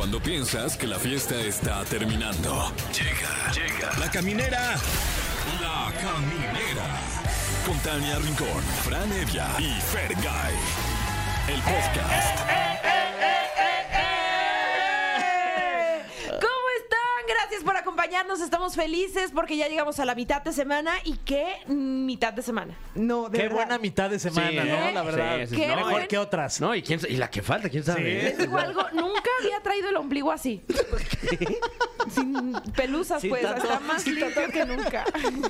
Cuando piensas que la fiesta está terminando. Llega, llega. La caminera. La caminera. Con Tania Rincón, Fran Evia y Fergay. El podcast. ¿Cómo están? Gracias por acompañarnos. Estamos felices porque ya llegamos a la mitad de semana. ¿Y qué mitad de semana? No, de Qué verdad. buena mitad de semana, Sí, ¿no? ¿eh? La verdad. Sí, sí, Qué no, buen- Mejor que otras. No, y, quién, sa- y la que falta, quién sabe. Les digo algo, nunca traído el ombligo así. Sin pelusas, Sin pues. tanto- está más sin limpio que nunca.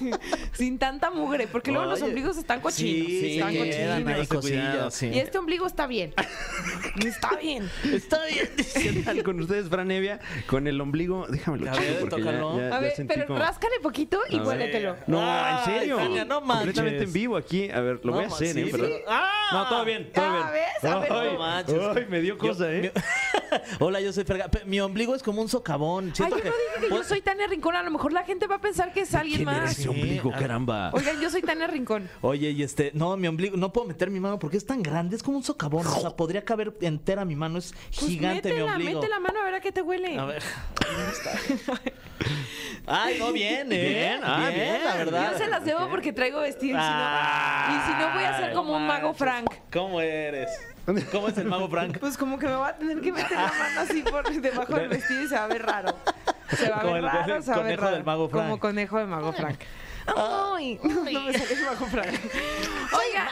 Sin tanta mugre, porque luego los Oye, ombligos están cochinos. Sí, están quedan ahí cochinos. cosillas, sí. Y este ombligo está bien. Está bien. Está bien. ¿Qué tal con ustedes, Fran Evia? Con el ombligo, déjamelo A chico, ver, porque ya, tócalo. ya- A ya ver, sentí pero como- ráscale poquito y A ver. huéletelo. No, en serio. Tania, no Completamente manches. en vivo aquí. A ver, lo voy a hacer, sí, ¿eh? sí. Perdón. ¡Ah! No, todo bien, todo Ah, bien. ¿ves? A ver, Ay, no manches. ay, me dio cosa, Yo- ¿eh? Hola, yo soy Ferga. Pe- Mi ombligo es como un socavón. Ay, Siento yo no dije que yo soy Tania Rincón. A lo mejor la gente va a pensar que es alguien ¿Quién era más. ese ombligo, Sí. caramba? Oigan, yo soy Tania Rincón. Oye, y este, no, mi ombligo, no puedo meter mi mano porque es tan grande, es como un socavón. O sea, podría caber entera mi mano, es Pues gigante mi métela, ombligo. mete la mano a ver a qué te huele. A ver. ¿dónde está? Ay, no, bien, ¿eh? Bien, ah, bien. la verdad. Yo se las debo porque traigo vestido. y si no- Ah, y si no, voy a ser como un mago. Frank. ¿Cómo eres? ¿Cómo es el mago Frank? Pues como que me va a tener que meter la mano así por debajo del vestido y se va a ver raro. Se va a ver el raro, se va a ver conejo raro. del mago Frank. Como conejo de mago Frank. Ay, no me sale el mago Frank. Oiga,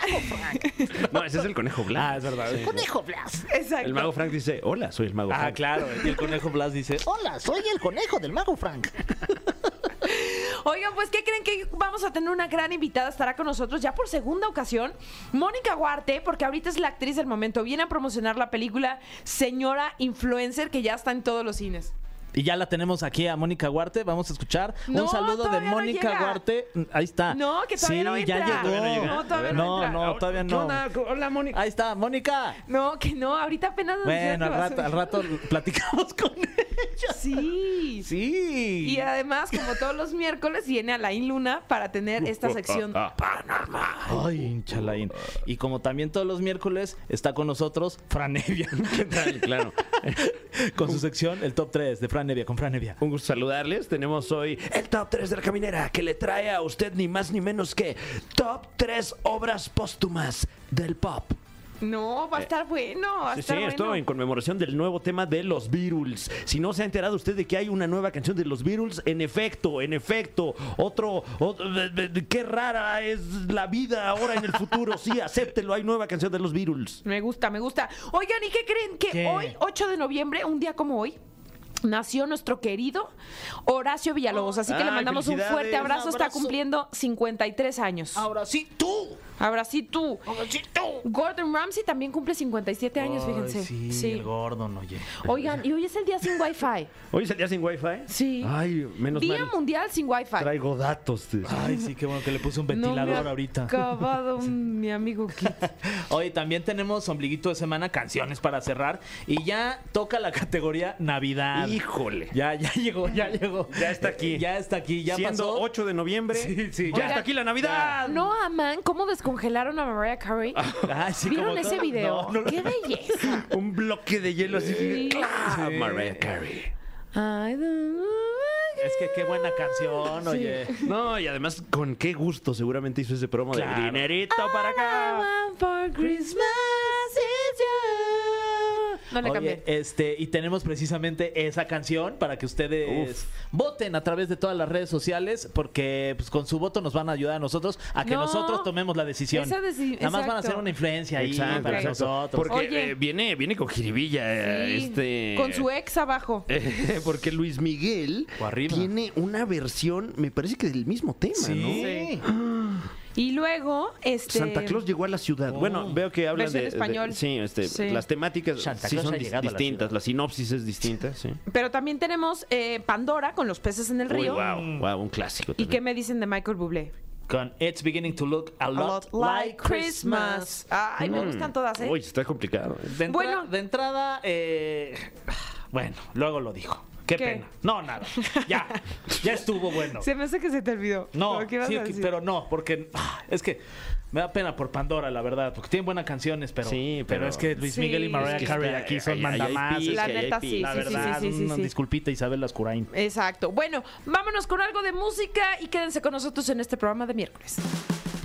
No, ese es el conejo blanco. Ah, es verdad. Conejo Blas. exacto. El mago Frank dice, hola, soy el mago Ah, Frank. claro. Y el conejo Blas dice, Hola, soy el conejo del mago Frank. Oigan, pues, ¿qué creen que vamos a tener una gran invitada? Estará con nosotros ya por segunda ocasión, Mónica Huarte, porque ahorita es la actriz del momento. Viene a promocionar la película Señora Influencer, que ya está en todos los cines. Y ya la tenemos aquí a Mónica Huarte. Vamos a escuchar No, un saludo de no Mónica. Huarte. Ahí está. No, que todavía sí, no ya entra. llegó. Todavía no llega. No, todavía no no, entra. no, todavía ¿Qué no. onda? Hola, Mónica. Ahí está, Mónica. No, que no, ahorita apenas nos Bueno, al rato, al rato platicamos con ella. Sí. Sí. Y además, como todos los miércoles, viene Alain Luna para tener esta sección paranormal. Ay, hinchalaín. Y como también todos los miércoles está con nosotros Fran Evia. ¿Qué tal? Claro. con su sección El Top 3 de Fran Evia, con Fran Evia. Un gusto saludarles. Tenemos hoy el Top 3 de la Caminera que le trae a usted ni más ni menos que Top 3 obras póstumas del pop. No, va a estar bueno, va a Sí, sí, estar bueno. esto en conmemoración del nuevo tema de los Beatles. Si no se ha enterado usted de que hay una nueva canción de los Beatles, en efecto, en efecto, otro, otro- qué rara es la vida ahora en el futuro. Sí, acéptelo, hay nueva canción de los Beatles. Me gusta, me gusta. Oigan, ¿y qué creen? Que ¿Qué? hoy, 8 de noviembre, un día como hoy, nació nuestro querido Horacio Villalobos. Así que le mandamos un fuerte abrazo. Está cumpliendo 53 años. Ahora sí, tú. Ahora sí tú. Ahora sí, tú. Gordon Ramsay también cumple 57 años, fíjense. Ay, sí, el Gordon, oye. Oigan, y hoy es el día sin Wi-Fi. ¿Hoy es el día sin Wi-Fi? Sí. Ay, menos Día mal. mundial sin Wi-Fi. Traigo datos. de- Ay, sí, qué bueno que le puse un No me ventilador ha ahorita. acabado un- mi amigo Kit. Hoy también tenemos ombliguito de semana, canciones para cerrar. Y ya toca la categoría Navidad. Híjole. Ya, ya llegó, ya llegó. Ya está aquí. Ya está aquí, ya Siendo pasó. 8 de noviembre, Sí, sí, ya ya. está aquí la Navidad. ¿No aman cómo descongelaron a Mariah Carey? Ay, sí, ¿Vieron como ese todo- video? No, no, ¡Qué belleza! Un bloque de hielo así. Sí. Ah, Sí. Mariah Carey. I don't Es que qué buena canción, oye. No, y además con qué gusto seguramente hizo ese promo Claro. de dinerito para I acá. want for Christmas is you. No le Oye, cambié. este, y tenemos precisamente esa canción para que ustedes Uf. voten a través de todas las redes sociales, porque pues, con su voto nos van a ayudar a nosotros a que No. nosotros tomemos la decisión. Esa deci- Nada más van a hacer una influencia ahí Exacto, para exacto. nosotros. Porque Oye. eh, viene, viene con jiribilla. eh, Sí, este... Con su ex abajo. Eh, porque Luis Miguel tiene una versión, me parece que del mismo tema, Sí. Y luego, este. Santa Claus llegó a la ciudad. Oh. Bueno, veo que hablan de, de- español. sí, este, Sí. las temáticas Santa sí Claus son ha dis- llegado a la distintas, ciudad. la sinopsis es distinta, sí. Pero también tenemos eh, Pandora con los peces en el Uy, río. wow, wow, un clásico. ¿Y qué también. me dicen de Michael Bublé? Con It's Beginning to Look a A Lot, lot Like Christmas. Ay, me Mm. gustan todas, ¿eh? Uy, está complicado. ¿eh? De, entra- Bueno. de entrada, eh, bueno, luego lo dijo. Qué, ¿Qué? pena. No, nada. Ya. Ya estuvo bueno. Se me hace que se te olvidó. No, ¿Qué ibas sí, a decir? pero no, porque ah, es que me da pena por Pandora, la verdad, porque tienen buenas canciones, pero, Sí, pero, pero- es que Luis Sí. Miguel y Mariah Es que Carey aquí son mandamás. La neta, sí, La sí, sí, verdad, sí, sí, una sí. disculpita Isabel Lascurain. Exacto. Bueno, vámonos con algo de música y quédense con nosotros en este programa de miércoles.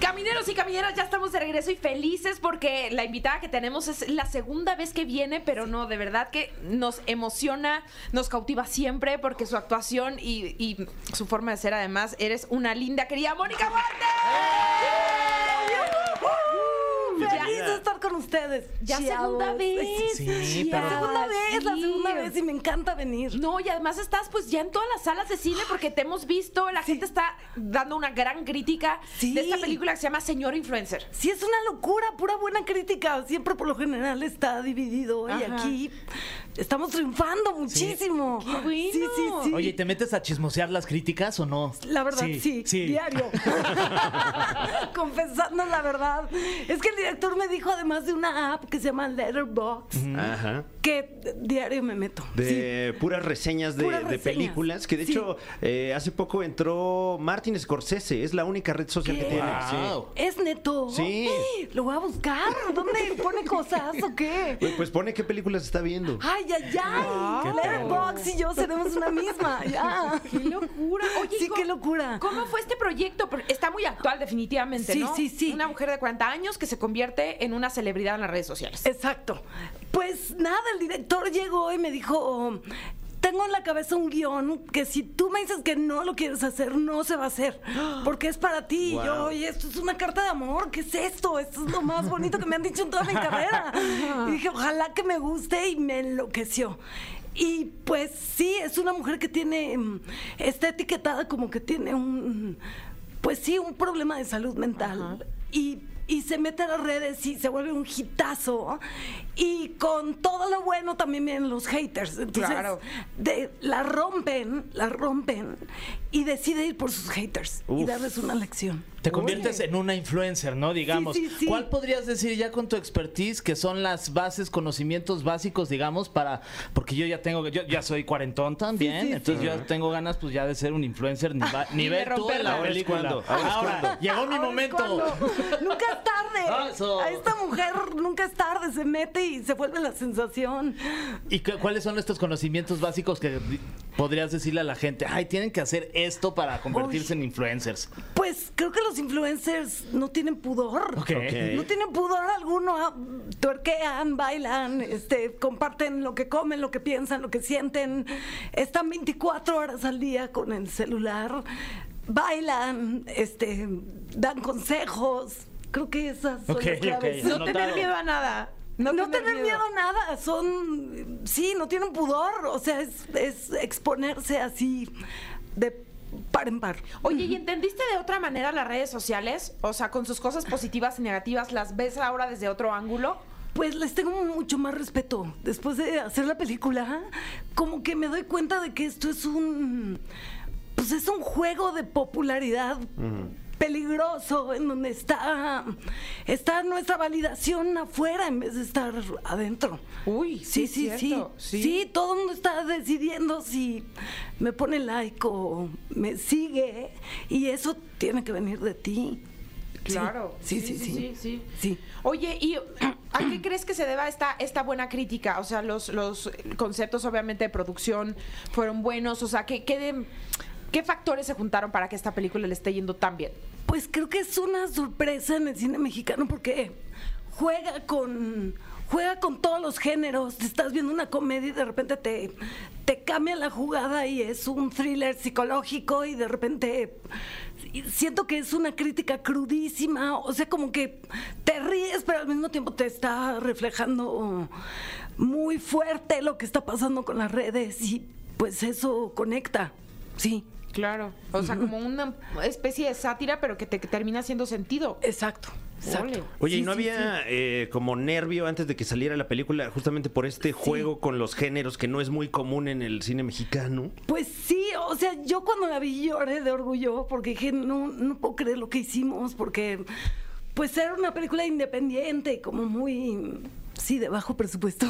Camineros y camineras, ya estamos de regreso y felices porque la invitada que tenemos es la segunda vez que viene, pero no, de verdad que nos emociona, nos cautiva siempre porque su actuación y, y su forma de ser, además, eres una linda. Querida Mónica Huarte. Feliz de estar con ustedes. Ya segunda vez. Sí, La pero- segunda vez, la segunda vez y me encanta venir. No, y además estás pues ya en todas las salas de cine porque te hemos visto, la gente está dando una gran crítica Sí. de esta película que se llama Señor Influencer. Sí, es una locura, pura buena crítica. Siempre por lo general está dividido y aquí estamos triunfando muchísimo. Qué bueno. Sí, sí, sí. Oye, ¿te metes a chismosear las críticas o no? La verdad, sí, diario. Confesando la verdad. Es que el director me dijo, además de una app que se llama Letterboxd, Ajá. que diario me meto. Sí. De puras reseñas de, Puras de reseñas. películas, que de Sí. hecho eh, hace poco entró Martin Scorsese, es la única red social que tiene. Wow. ¿Es neto? Sí. Lo voy a buscar. ¿Dónde pone cosas o qué? Pues, pues pone qué películas está viendo. Ay, ay, ay. Letterboxd y yo seremos una misma. Ya. ¡Qué locura! Oye, Sí, ¿cómo- qué locura. ¿Cómo fue este proyecto? Está muy actual, definitivamente, Sí, ¿no? sí, sí. Una mujer de 40 años que se convierte en una celebridad en las redes sociales. Exacto. Pues nada, el director llegó y me dijo. Tengo en la cabeza un guion que si tú me dices que no lo quieres hacer, no se va a hacer. Porque es para ti. Y yo, Wow. oye, esto es una carta de amor. ¿Qué es esto? Esto es lo más bonito que me han dicho en toda mi carrera. Y dije, ojalá que me guste y me enloqueció. Y pues sí, es una mujer que tiene, mm, está etiquetada como que tiene un, pues sí, un problema de salud mental. Y, y se mete a las redes y se vuelve un hitazo. Y con todo lo bueno también vienen los haters. Entonces, Claro. de, la rompen, la rompen y decide ir por sus haters y darles una lección. Te conviertes en una influencer, ¿no? Digamos. Sí, sí, sí. ¿Cuál podrías decir ya con tu expertise que son las bases, conocimientos básicos, digamos, para. Porque yo ya tengo. Yo ya soy cuarentón también. Sí, sí, entonces sí. yo ya tengo ganas, pues ya de ser un influencer niva- nivel tú en romperla. la película. cuando, ahora llegó mi Ahora momento. nunca es tarde. Eso. A esta mujer nunca es tarde. Se mete y se vuelve la sensación. ¿Y cu- cuáles son estos conocimientos básicos que podrías decirle a la gente? Ay, tienen que hacer esto para convertirse Uy. en influencers. Pues creo que los influencers no tienen pudor. Ok. No tienen pudor alguno. ah, Tuerquean, bailan, este, comparten lo que comen, lo que piensan, lo que sienten. Están 24 horas al día con el celular. Bailan, este, dan consejos. Creo que esas son las claves. No tener miedo a nada. No, tener miedo. a nada, son, sí, no tienen pudor, o sea, es, es exponerse así de par en par. Oye, ¿y entendiste de otra manera las redes sociales? O sea, con sus cosas positivas y negativas, ¿las ves ahora desde otro ángulo? Pues les tengo mucho más respeto. Después de hacer la película, como que me doy cuenta de que esto es un. Pues es un juego de popularidad peligroso en donde está, está nuestra validación afuera en vez de estar adentro. Uy, sí, sí, sí, sí, todo el mundo está decidiendo si me pone like o me sigue y eso tiene que venir de ti. Claro. Sí, sí, sí. sí, sí. Sí. Oye, ¿y a qué crees que se deba esta, esta buena crítica? O sea, los, los conceptos obviamente de producción fueron buenos. O sea, ¿qué, qué, de- qué factores se juntaron para que esta película le esté yendo tan bien? Pues creo que es una sorpresa en el cine mexicano porque juega con juega con todos los géneros. Estás viendo una comedia y de repente te, te cambia la jugada y es un thriller psicológico y de repente siento que es una crítica crudísima. O sea, como que te ríes, pero al mismo tiempo te está reflejando muy fuerte lo que está pasando con las redes y pues eso conecta. Sí. Claro. O sea, como una especie de sátira, pero que te que termina haciendo sentido. Exacto. Exacto. Oye, ¿y Sí, no sí, había eh, como nervio antes de que saliera la película justamente por este juego con los géneros que no es muy común en el cine mexicano? Pues sí, o sea, yo cuando la vi lloré de orgullo porque dije, no, no puedo creer lo que hicimos porque pues era una película independiente y como muy, sí, de bajo presupuesto.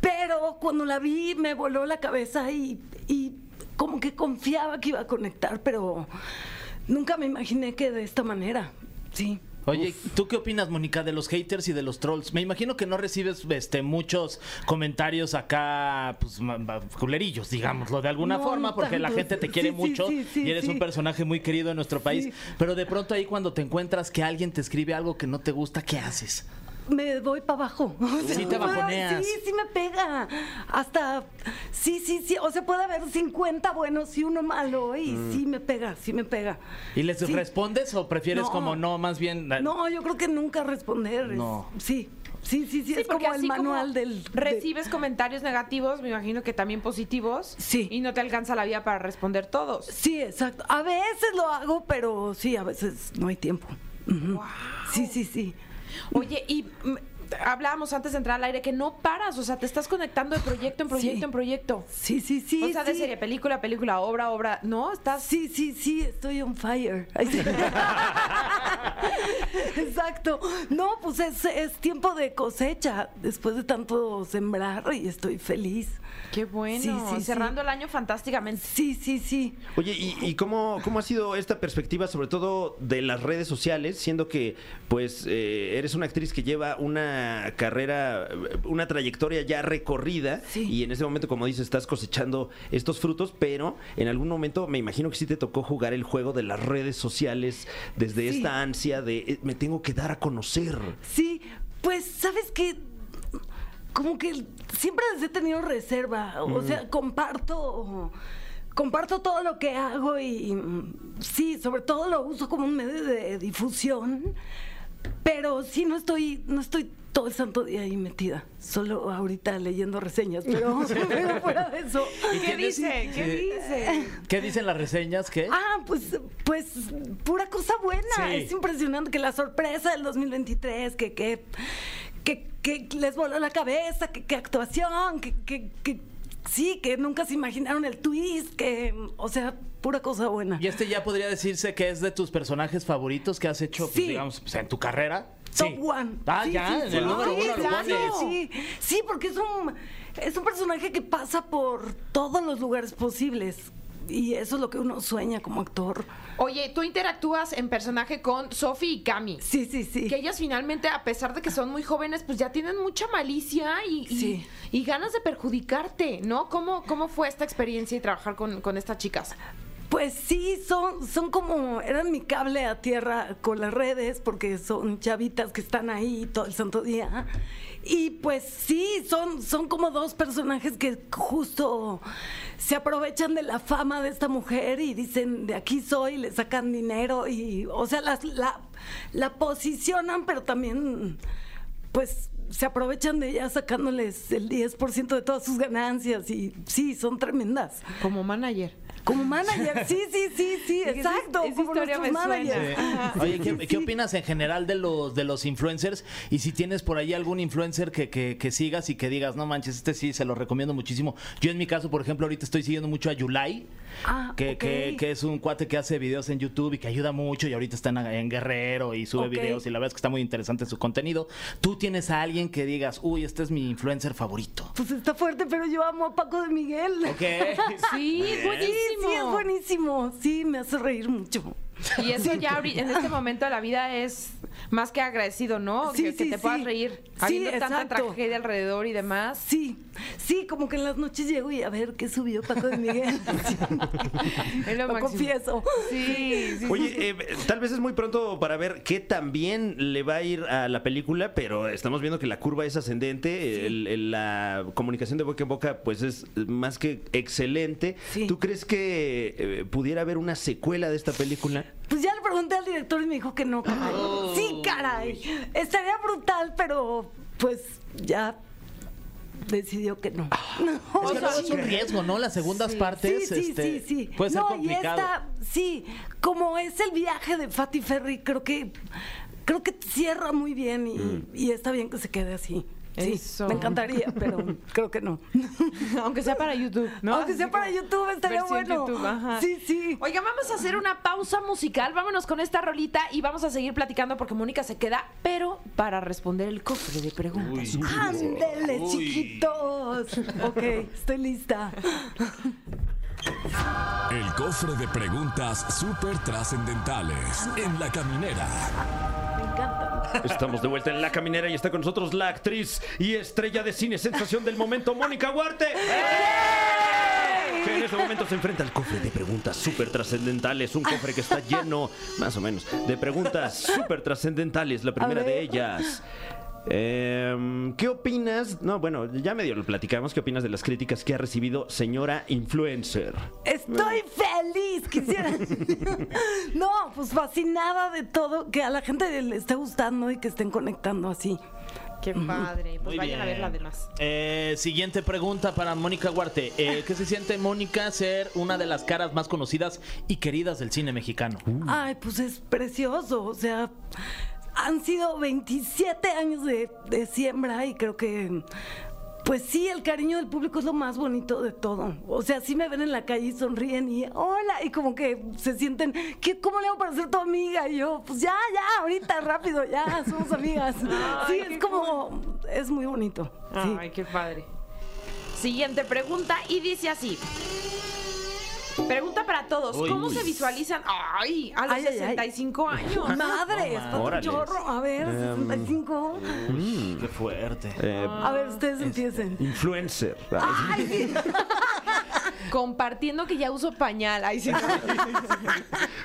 Pero Pero cuando la vi me voló la cabeza y, y como que confiaba que iba a conectar, pero nunca me imaginé que de esta manera. Sí. Oye, ¿tú qué opinas, Mónica, de los haters y de los trolls? Me imagino que no recibes este muchos comentarios acá, pues, culerillos, digámoslo, de alguna No, forma, porque la gente te quiere Sí, mucho sí, sí, y eres sí. un personaje muy querido en nuestro país. Sí. Pero de pronto ahí cuando te encuentras que alguien te escribe algo que no te gusta, ¿qué haces? Me voy para abajo. O Sí te bajoneas. Sí, sí me pega. Hasta, sí, sí, sí. O sea, puede haber 50 buenos y uno malo y sí me pega, sí me pega. ¿Y les Sí. respondes o prefieres No. como no, más bien... No, yo creo que nunca responder. es- No. Sí, sí, sí, sí. Sí, es como el como manual del. de- recibes comentarios negativos, me imagino que también positivos. Sí. Y no te alcanza la vida para responder todos. Sí, exacto. A veces lo hago, pero sí, a veces no hay tiempo. Sí, sí, sí. Oye, y hablábamos antes de entrar al aire que no paras, o sea, te estás conectando de proyecto en proyecto Sí. en proyecto. Sí, sí, sí. o sea, de serie, película, película, obra, obra. No, estás. Sí, sí, sí, estoy on fire. Ay, sí. Exacto. No, pues es, es tiempo de cosecha después de tanto sembrar y estoy feliz. Qué bueno. Sí, sí, Cerrando el año fantásticamente. Sí, sí, sí. Oye, ¿y, y cómo, cómo ha sido esta perspectiva, sobre todo de las redes sociales, siendo que pues eh, eres una actriz que lleva una carrera, una trayectoria ya recorrida Sí. y en ese momento, como dices, estás cosechando estos frutos, pero en algún momento me imagino que sí te tocó jugar el juego de las redes sociales desde Sí. esta ansia de eh, me tengo que dar a conocer. Sí, pues, ¿sabes qué? Como que siempre les he tenido reserva. O sea, comparto. Comparto todo lo que hago y sí, sobre todo lo uso como un medio de difusión. Pero sí no estoy, no estoy todo el santo día ahí metida. Solo ahorita leyendo reseñas, pero, pero fuera de eso. ¿Qué dice? ¿Qué dice? ¿Qué dicen las reseñas? ¿Qué? Ah, pues, pues, pura cosa buena. Sí. Es impresionante que la sorpresa del 2023, que, que, que, que les voló la cabeza, que, que actuación, que, que, que sí, que nunca se imaginaron el twist, que, o sea, pura cosa buena. Y este ya podría decirse que es de tus personajes favoritos que has hecho, pues, Sí. digamos, pues, en tu carrera. Top Sí. one. Ah, Sí, ya, sí, en sí. el número Sí, uno lo claro. pones. Sí, sí, porque es un, es un personaje que pasa por todos los lugares posibles. Y eso es lo que uno sueña como actor. Oye, tú interactúas en personaje con Sophie y Cami. Sí, sí, sí. Que ellas finalmente, a pesar de que son muy jóvenes, pues ya tienen mucha malicia y, y- y ganas de perjudicarte, ¿no? ¿Cómo, cómo fue esta experiencia y trabajar con, con estas chicas? Pues sí, son, son como, eran mi cable a tierra con las redes, porque son chavitas que están ahí todo el santo día. Y pues sí, son, son como dos personajes que justo se aprovechan de la fama de esta mujer y dicen, de aquí soy, le sacan dinero y, o sea, las, la, posicionan, pero también, pues se aprovechan de ella sacándoles el 10% de todas sus ganancias y sí, son tremendas. Como manager. Como manager, sí, sí, sí, sí, exacto. esa como historia nuestros managers. Oye, ¿qué, Sí, qué sí. opinas en general de los de los influencers? Y si tienes por ahí algún influencer que, que- que sigas y que digas, no manches, este sí, se lo recomiendo muchísimo. Yo en mi caso, por ejemplo, ahorita estoy siguiendo mucho a Yulai, Ah, que, que- que es un cuate que hace videos en YouTube y que ayuda mucho y ahorita está en, en Guerrero y sube videos y la verdad es que está muy interesante su contenido. ¿Tú tienes a alguien que digas, uy, este es mi influencer favorito? Pues está fuerte, pero yo amo a Paco de Miguel. Ok. Sí, Sí, buenísimo. Sí, es buenísimo. Sí, me hace reír mucho. Y eso ya en este momento de la vida es más que agradecido, ¿no? Sí, que, que sí, te puedas reír. Sí, Habiendo tanta exacto. tragedia alrededor y demás. Sí, sí, como que en las noches llego y a ver qué subió Paco de Miguel. Es lo confieso. Sí, sí. Oye, eh, tal vez es muy pronto para ver qué tan bien le va a ir a la película, pero estamos viendo que la curva es ascendente, el- el- la comunicación de boca en boca pues es más que excelente. Sí. ¿Tú crees que eh, pudiera haber una secuela de esta película? Pues ya le pregunté al director y me dijo que no, caray. Sí, caray. Estaría brutal, pero pues ya decidió que no. No, Es que es un riesgo, ¿no? Las segundas partes Sí, sí, este, sí, sí. puede ser no, complicado. y esta, sí, como es el viaje de Fatty Ferry, creo que creo que cierra muy bien y, Mm. y está bien que se quede así. Sí, me encantaría, pero creo que no. Aunque sea para YouTube, ¿no? Aunque Así sea para YouTube, estaría bueno. YouTube, ajá. Sí, sí. Oigan, vamos a hacer una pausa musical. Vámonos con esta rolita y vamos a seguir platicando porque Mónica se queda, pero para responder el cofre de preguntas. Ándele, chiquitos. Ok, estoy lista. El cofre de preguntas súper trascendentales en la caminera. Me encanta. Estamos de vuelta en La Caminera y está con nosotros la actriz y estrella de cine sensación del momento, Mónica Huarte. Que en este momento se enfrenta al cofre de preguntas súper trascendentales. Un cofre que está lleno, más o menos, de preguntas súper trascendentales. La primera de ellas. Em, ¿Qué opinas? No, bueno, ya medio lo platicamos. ¿Qué opinas de las críticas que ha recibido señora influencer? Estoy feliz, quisiera. No, pues fascinada de todo, que a la gente le esté gustando y que estén conectando así. Qué padre. Pues Muy vayan a ver bien. la demás. Eh, siguiente pregunta para Mónica Huarte. Eh, ¿Qué se siente, Mónica, ser una de las caras más conocidas y queridas del cine mexicano? Ay, pues es precioso. O sea, han sido 27 años de, de siembra y creo que. Pues sí, el cariño del público es lo más bonito de todo. O sea, sí me ven en la calle y sonríen y hola, y como que se sienten, ¿qué, ¿cómo le hago para ser tu amiga? Y yo, pues ya, ya, ahorita, rápido, ya, somos amigas. sí, es como, es muy bonito. Sí. Ay, qué padre. Siguiente pregunta y dice así. Pregunta para todos. Uy, ¿Cómo uy. se visualizan? Ay, a los Ay, ay, ay. 65 años. Madre, Órale. chorro. A ver, 65. Qué fuerte. Eh, A ver, ustedes empiecen. influencer. Ay. Compartiendo que ya uso pañal. Ay, sí.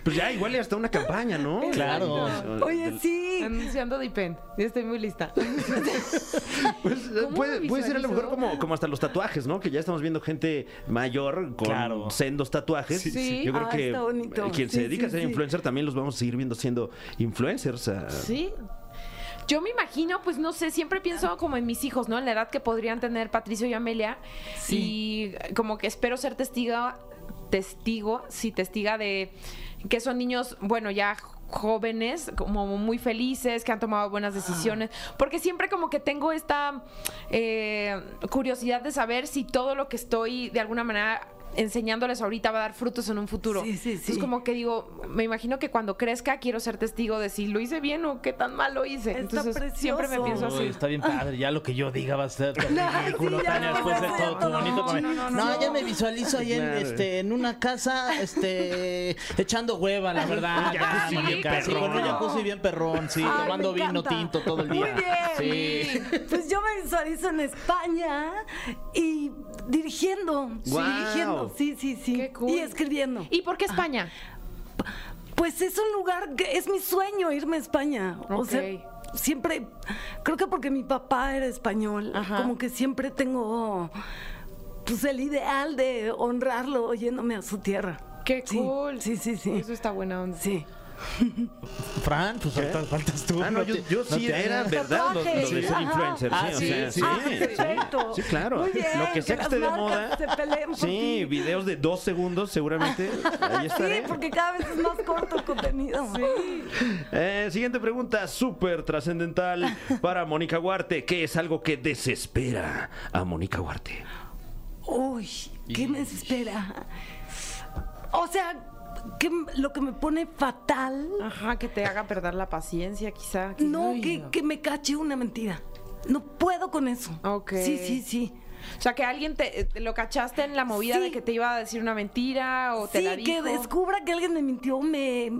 Pues ya, igual y hasta una campaña, ¿no? Claro. Oye, sí. Anunciando Dipen. Ya estoy muy lista. Pues, ¿Cómo puede, ser a lo mejor como, como hasta los tatuajes, ¿no? Que ya estamos viendo gente mayor con Claro. sendos tatuajes. Sí. Yo creo Ah, que está bonito. quien Sí, se dedica sí, a ser sí. influencer también los vamos a seguir viendo siendo influencers. Sí. Yo me imagino, pues no sé, siempre pienso como en mis hijos, ¿no? En la edad que podrían tener Patricio y Amelia. Y como que espero ser testigo, testigo, sí, testiga de que son niños, bueno, ya jóvenes, como muy felices, que han tomado buenas decisiones, porque siempre como que tengo esta eh, curiosidad de saber si todo lo que estoy de alguna manera enseñándoles ahorita va a dar frutos en un futuro. Sí, sí, Entonces sí. como que digo, me imino que cuando crezca quiero ser testigo de si lo hice bien o qué tan mal lo hice. Está Entonces siempre me pienso Uy, así. está bien padre. Ya lo que yo diga va a ser No, ridículo. sí, ya Tania, después de todo tu bonito no, no, no, No, no. ya me visualizo ahí en, este, en una casa este, echando hueva, la verdad. Ya, jacuzzi bien sí, perrón. con un jacuzzi bien perrón, sí, Ay, tomando vino encanta. tinto todo el día. Muy bien. Sí. Pues yo me visualizo en España y dirigiendo. Sí, Guau. Sí, sí, sí. Qué cool. Y escribiendo. ¿Y por qué España? Pues es un lugar que es mi sueño irme a España. O Ok. sea, siempre, creo que porque mi papá era español, Ajá. como que siempre tengo pues el ideal de honrarlo yéndome a su tierra. Qué Sí, cool. Sí, sí, sí. Eso está buena onda. Sí. Fran, pues faltas, faltas tú. Ah, no, yo, sí era verdad lo, lo de ser influencer. Ah, sí, o sí, sea, sí. sí, Ah, sí. perfecto. Sí, claro. Muy bien, lo que sea que esté de moda. Sí, ti. videos de dos segundos seguramente. Ahí Sí, estaré. porque cada vez es más corto el contenido. Eh, siguiente pregunta, súper trascendental para Mónica Huarte. ¿Qué es algo que desespera a Mónica Huarte? Uy, ¿qué me espera? O sea, que lo que me pone fatal, Ajá, que te haga perder la paciencia, quizá. que- no, que, que me cache una mentira. No puedo con eso. Ok. Sí, sí, sí. O sea, que alguien te, te lo cachaste en la movida Sí. de que te iba a decir una mentira o te Sí, la dijo. que descubra que alguien me mintió me,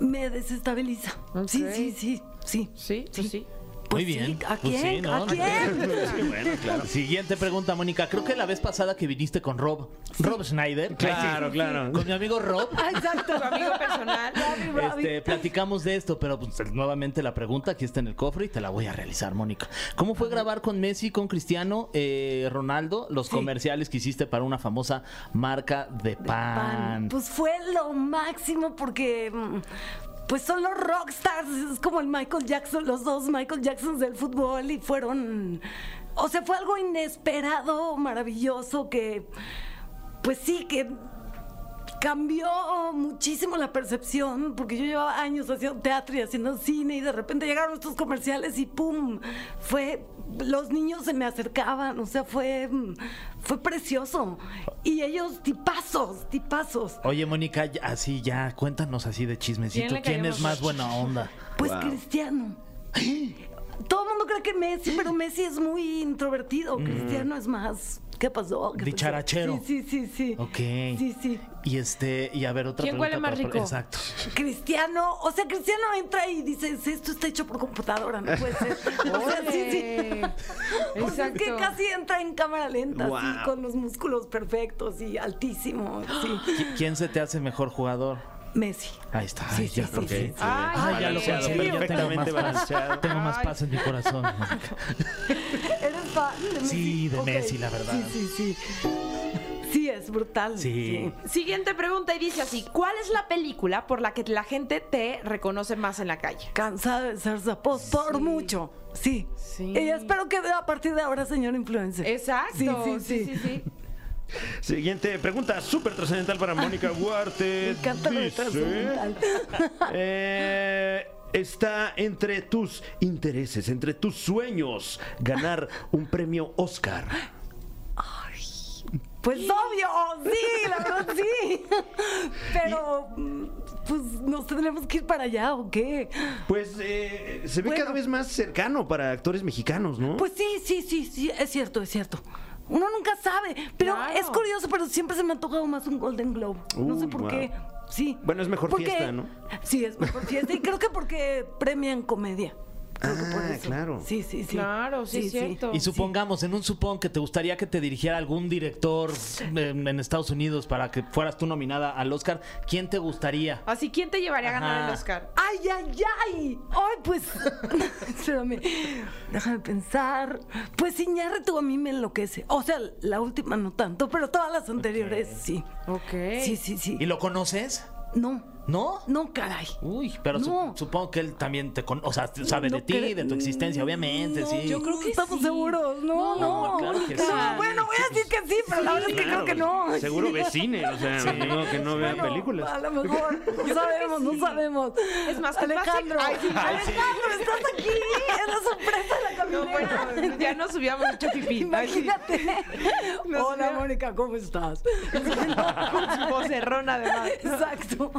me desestabiliza. Sí, sí, sí, sí. Sí, pues sí. Pues Muy sí, bien. ¿A Pues quién? sí, ¿no? ¿A quién? bueno, claro. Siguiente pregunta, Mónica. Creo que la vez pasada que viniste con Rob, Rob Schneider. Claro, claro. Con mi amigo Rob. Ah, Exacto. Tu amigo personal. Este, platicamos de esto, pero pues, nuevamente la pregunta aquí está en el cofre y te la voy a realizar, Mónica. ¿Cómo fue grabar con Messi, con Cristiano, eh, Ronaldo, los Sí. comerciales que hiciste para una famosa marca de pan? pan. Pues fue lo máximo porque mm, pues son los rockstars, es como el Michael Jackson, los dos Michael Jacksons del fútbol y fueron, o sea, fue algo inesperado, maravilloso que, pues sí, que cambió muchísimo la percepción, porque yo llevaba años haciendo teatro y haciendo cine y de repente llegaron estos comerciales y ¡pum! Fue, los niños se me acercaban, o sea, fue, fue precioso. Y ellos tipazos, tipazos. Oye, Mónica, así ya, cuéntanos así de chismecito. ¿Quién le ¿Quién cayó es más? más buena onda? Pues Cristiano. Todo el mundo cree que Messi, pero Messi es muy introvertido. Cristiano es más. ¿Qué pasó? ¿Qué pasó? Dicharachero. Sí, sí, sí, sí. Ok. Sí, sí. Y este, y a ver, otra ¿Quién pregunta. huele más para- rico? Exacto. Cristiano, o sea, Cristiano entra y dice, esto está hecho por computadora, no puede ser. O sea, sí, sí. O sea, que casi entra en cámara lenta, así, Guau. con los músculos perfectos y altísimo, sí. ¿Qui- ¿Quién se te hace mejor jugador? Messi. Ahí está. Sí, ay, sí, ya. sí, Ok. sí, sí. Ay, Ay, ya lo conseguí. Tengo más perfectamente paz. balanceado. Tengo más paz en mi corazón. Mónica. ¿Eres fan de Messi? Sí, de. Messi, la verdad. Sí, sí, sí. Sí, es brutal. Sí. Siguiente pregunta y dice así: ¿Cuál es la película por la que la gente te reconoce más en la calle? Cansada de ser zapos por mucho. Sí. Sí. Y espero que a partir de ahora, señor influencer. Exacto. Sí, sí, sí, sí. sí, sí. Siguiente pregunta súper trascendental para Mónica Huarte. Me encanta lo de trascendental. eh, está entre tus intereses, entre tus sueños, ganar un premio Oscar. Pues obvio, sí, la verdad sí. Pero, pues nos tendremos que ir para allá o qué. Pues eh, se ve Bueno. cada vez más cercano para actores mexicanos, ¿no? Pues sí, sí, sí, sí, es cierto, es cierto. Uno nunca sabe, pero Claro. es curioso, pero siempre se me ha tocado más un Golden Globe. no sé Uh, por wow. qué. Sí. Bueno, es mejor Porque- fiesta, ¿no? Sí, es mejor fiesta. Y creo que porque premian comedia. Creo que por Ah, eso. claro. Sí, sí, sí. Claro, sí, es cierto. Y supongamos, en un supón que te gustaría que te dirigiera algún director en, en Estados Unidos para que fueras tú nominada al Oscar, ¿quién te gustaría? Así, ¿quién te llevaría a ganar el Oscar? ¡Ay, ay, ay! ¡Ay, pues! Espérame. Déjame pensar. Pues Iñárritu a mí me enloquece. O sea, la última no tanto, pero todas las anteriores sí. Ok. Sí, sí, sí. ¿Y lo conoces? No, ¿No? no, caray. Uy, pero su- No. supongo que él también te conoce, o sea, sabe de No ti, de tu existencia, obviamente, No, sí. Yo creo que estamos sí. seguros. No, no. No, claro que No, sí. bueno, voy a decir que sí, pero la verdad es que creo que no. Seguro ve cine, o sea, no que no vea Bueno, películas. A lo mejor. No sabemos, no sabemos. Es más, que Alejandro. Ay, sí. Alejandro, estás aquí. Es la sorpresa de la No, caminera. bueno, ya nos hubiéramos hecho pipí. Imagínate. Nos Hola, Mónica, ¿cómo estás? Con su vocerrón, además. Exacto.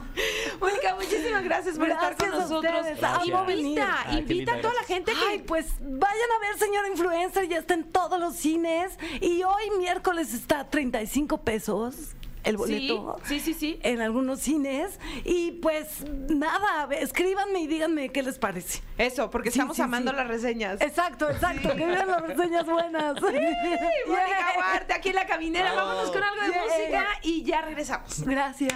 Mónica, muchísimas gracias por estar con Gracias nosotros. Invita, invita a toda la gracias. gente Ay, que pues vayan a ver Señor Influencer, ya está en todos los cines. Y hoy miércoles está a 35 pesos el boleto. Sí, sí, sí, sí. En algunos cines. Y pues nada, escríbanme y díganme qué les parece. Eso, porque Sí, estamos sí, amando sí. las reseñas. Exacto, exacto. Que vean las reseñas buenas. Mónica Yeah. Huarte, aquí en la caminera. Vámonos con algo de Yeah. música y ya regresamos. Gracias.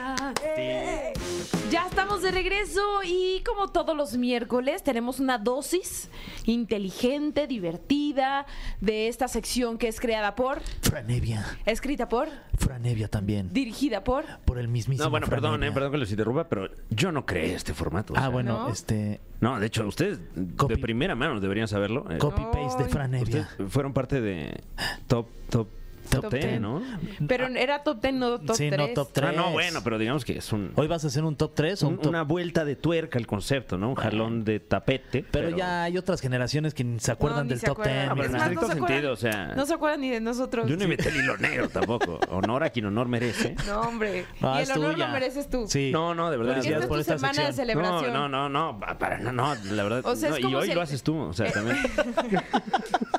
Ya estamos de regreso y como todos los miércoles tenemos una dosis inteligente, divertida de esta sección que es creada por, Franevia, escrita por, Franevia también, dirigida por. por el mismísimo No, bueno, perdón, eh, perdón que los interrumpa, pero yo no creé este formato. o Ah, sea, bueno, ¿no? este, No, de hecho, ustedes Copy. de primera mano deberían saberlo. Eh, copy-paste de Ay. Franevia. ustedes fueron parte de Top, Top, Top, Top 10, Ten. ¿no? Pero era top 10, no top Sí, 3. no top 3. Ah, no, bueno, pero digamos que es un, Hoy vas a hacer un top 3 o un un- top... una vuelta de tuerca el concepto, ¿no? Un jalón de tapete. Pero, ya hay otras generaciones que ni se acuerdan ni del se top 10. acuerdan. Ah, pero en estricto no se acuerdan- sentido, o sea, No se acuerdan ni de nosotros. yo no invité el hilo negro tampoco. Honor a quien honor merece. No, hombre. Ah, y es el honor tuya. lo mereces tú. Sí. No, no, de verdad. Porque esta es por tu esta semana de celebración. No, no, no, no, pa- para, no, no, la verdad. O sea, es no, y hoy si lo haces tú, o sea, también.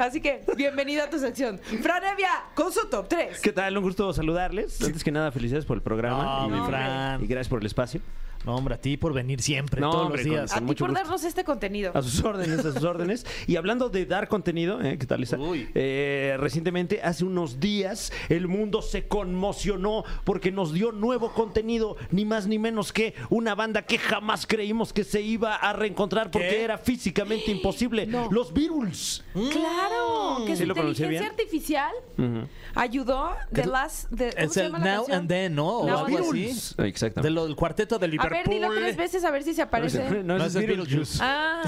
Así que, bienvenido a tu sección. Fran Evia, con su top 3. ¿Qué tal? Un gusto saludarles. Antes que nada, felicidades por el programa. No, y, mi Fran. y gracias por el espacio. No, hombre, a ti por venir siempre, No, todos hombre, los días. A ti por gusto. darnos este contenido. A sus órdenes, a sus órdenes. Y hablando de dar contenido, ¿eh? ¿qué tal? Uy. Eh, recientemente, hace unos días, el mundo se conmocionó porque nos dio nuevo contenido, ni más ni menos que una banda que jamás creímos que se iba a reencontrar porque ¿Qué? era físicamente imposible. No. Los Beatles. Claro, que ¿Sí su lo inteligencia bien? artificial Ujú. ayudó de Es- las. De, ¿cómo Es el Now canción? and Then, ¿no? O algo así. Exactamente. De lo- del cuarteto de A Liverpool. ver, dilo tres veces a ver si se aparece. No, No, ese es es Beetlejuice. Ah,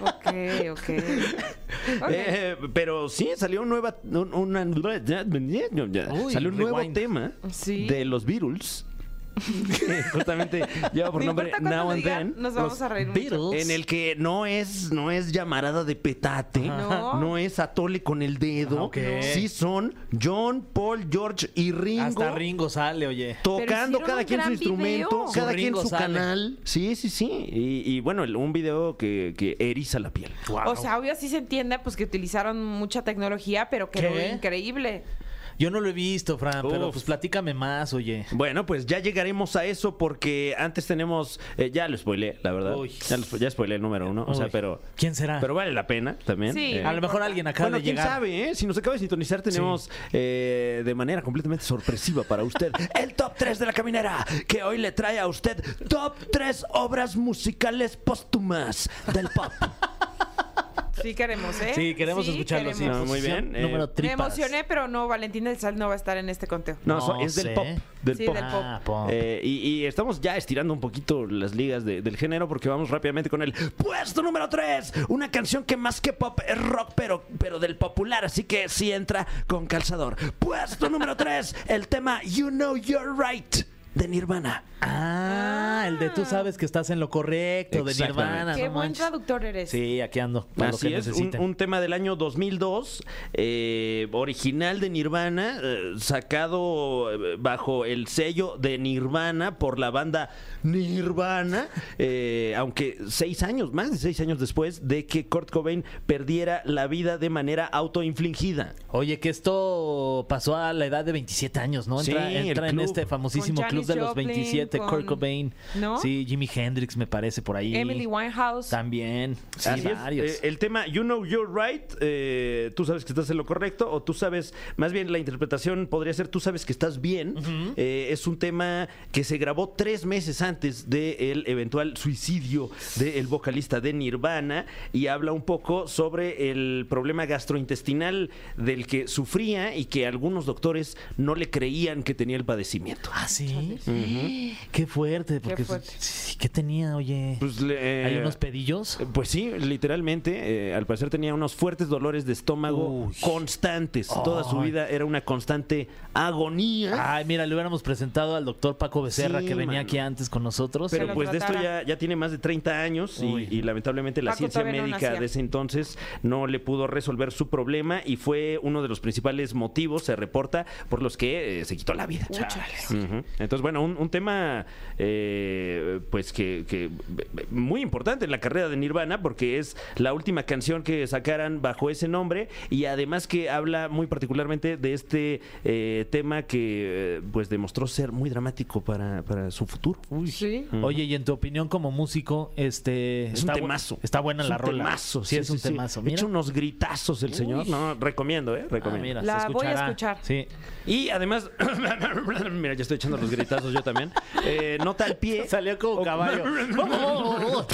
ok. ok, ok. Ok. Eh, pero sí, salió nueva, un- una, Uy, salió un nuevo tema Sí. de los Beatles. Que justamente lleva por No nombre Now and digan, Then. nos vamos Los a reír mucho. Beatles. En el que no es, no es llamarada de petate, No. no es atole con el dedo, sí son John, Paul, George y Ringo. Hasta Ringo sale, oye. Tocando cada quien su instrumento, video. cada Su quien su sale. canal. Sí, sí, sí. Y, y bueno, el- un video que, que eriza la piel. O sea, obvio sí se entiende pues que utilizaron mucha tecnología, pero quedó ¿Qué? increíble. Yo no lo he visto, Fran, pero pues platícame más, oye. Bueno, pues ya llegaremos a eso porque antes tenemos, eh, ya lo spoilé, la verdad. Uy. Ya, lo, ya spoilé el número uno, o sea, pero, ¿Quién será? pero vale la pena también. Sí. Eh, a lo mejor alguien acaba bueno, de quién llegar. sabe, ¿eh? Si nos acaba de sintonizar, tenemos eh, de manera completamente sorpresiva para usted el top 3 de la caminera, que hoy le trae a usted top 3 obras musicales póstumas del pop. Sí queremos, ¿eh? Sí, queremos escucharlo, sí. queremos. Muy Posición bien, eh, Número Me tripas. emocioné, pero no, Valentín del Sal no va a estar en este conteo. No, so- es del sé. pop. Del Sí, pop. del pop. Ah, pop. Eh, y, y estamos ya estirando un poquito las ligas de- del género porque vamos rápidamente con el puesto número 3. Una canción que más que pop es rock, pero, pero del popular, así que sí entra con calzador. Puesto número 3, el tema You Know You're Right de Nirvana. Ah, el de tú sabes que estás en lo correcto, de Exactamente. Nirvana. Qué no buen manches. traductor eres. Sí, aquí ando. Para Así lo que es, un, necesiten. un tema del año 2002, eh, original de Nirvana, eh, sacado eh, bajo el sello de Nirvana por la banda Nirvana, eh, aunque seis años, más de seis años después de que Kurt Cobain perdiera la vida de manera autoinfligida. Oye, que esto pasó a la edad de 27 años, ¿no? Sí, Entra, el entra en club. este famosísimo Con club de los Joplin, 27, con- Kurt Cobain. ¿No? Sí, Jimi Hendrix me parece por ahí. Emily Winehouse. También. Sí, Así es, varios. eh, el tema You Know You're Right, eh, tú sabes que estás en lo correcto, o tú sabes, más bien la interpretación podría ser tú sabes que estás bien. Eh, es un tema que se grabó tres meses antes del eventual suicidio del vocalista de Nirvana y habla un poco sobre el problema gastrointestinal del que sufría y que algunos doctores no le creían que tenía el padecimiento. Ah, sí. Qué fuerte. Porque, fuerte. sí, ¿Qué tenía, oye? Pues, le- ¿Hay eh, unos pedillos? Pues sí, literalmente, eh, al parecer tenía unos fuertes dolores de estómago Uy. constantes. Toda su vida era una constante agonía. Ay, mira, le hubiéramos presentado al doctor Paco Becerra Sí, que venía mano. aquí antes con nosotros. Pero pues de esto ya, ya tiene más de 30 años y, lamentablemente la Paco ciencia no médica nacía. de ese entonces no le pudo resolver su problema y fue uno de los principales motivos, se reporta, por los que eh, se quitó la vida. Ujú. Entonces, bueno, un, un tema eh, pues que, que muy importante en la carrera de Nirvana porque es la última canción que sacaran bajo ese nombre y además que habla muy particularmente de este eh, tema que eh, pues demostró ser muy dramático para, para su futuro. Sí. Oye, y en tu opinión como músico, este Es un bu- temazo. Está buena Es la un rola. temazo, Sí, es un temazo. Mira. Echa unos gritazos el señor. No, recomiendo, ¿eh? Ah, Recomiendo. mira, La se voy a escuchar. Sí. Y además, mira, ya estoy echando los gritazos yo también. Eh, nota al pie. Salió como caballo.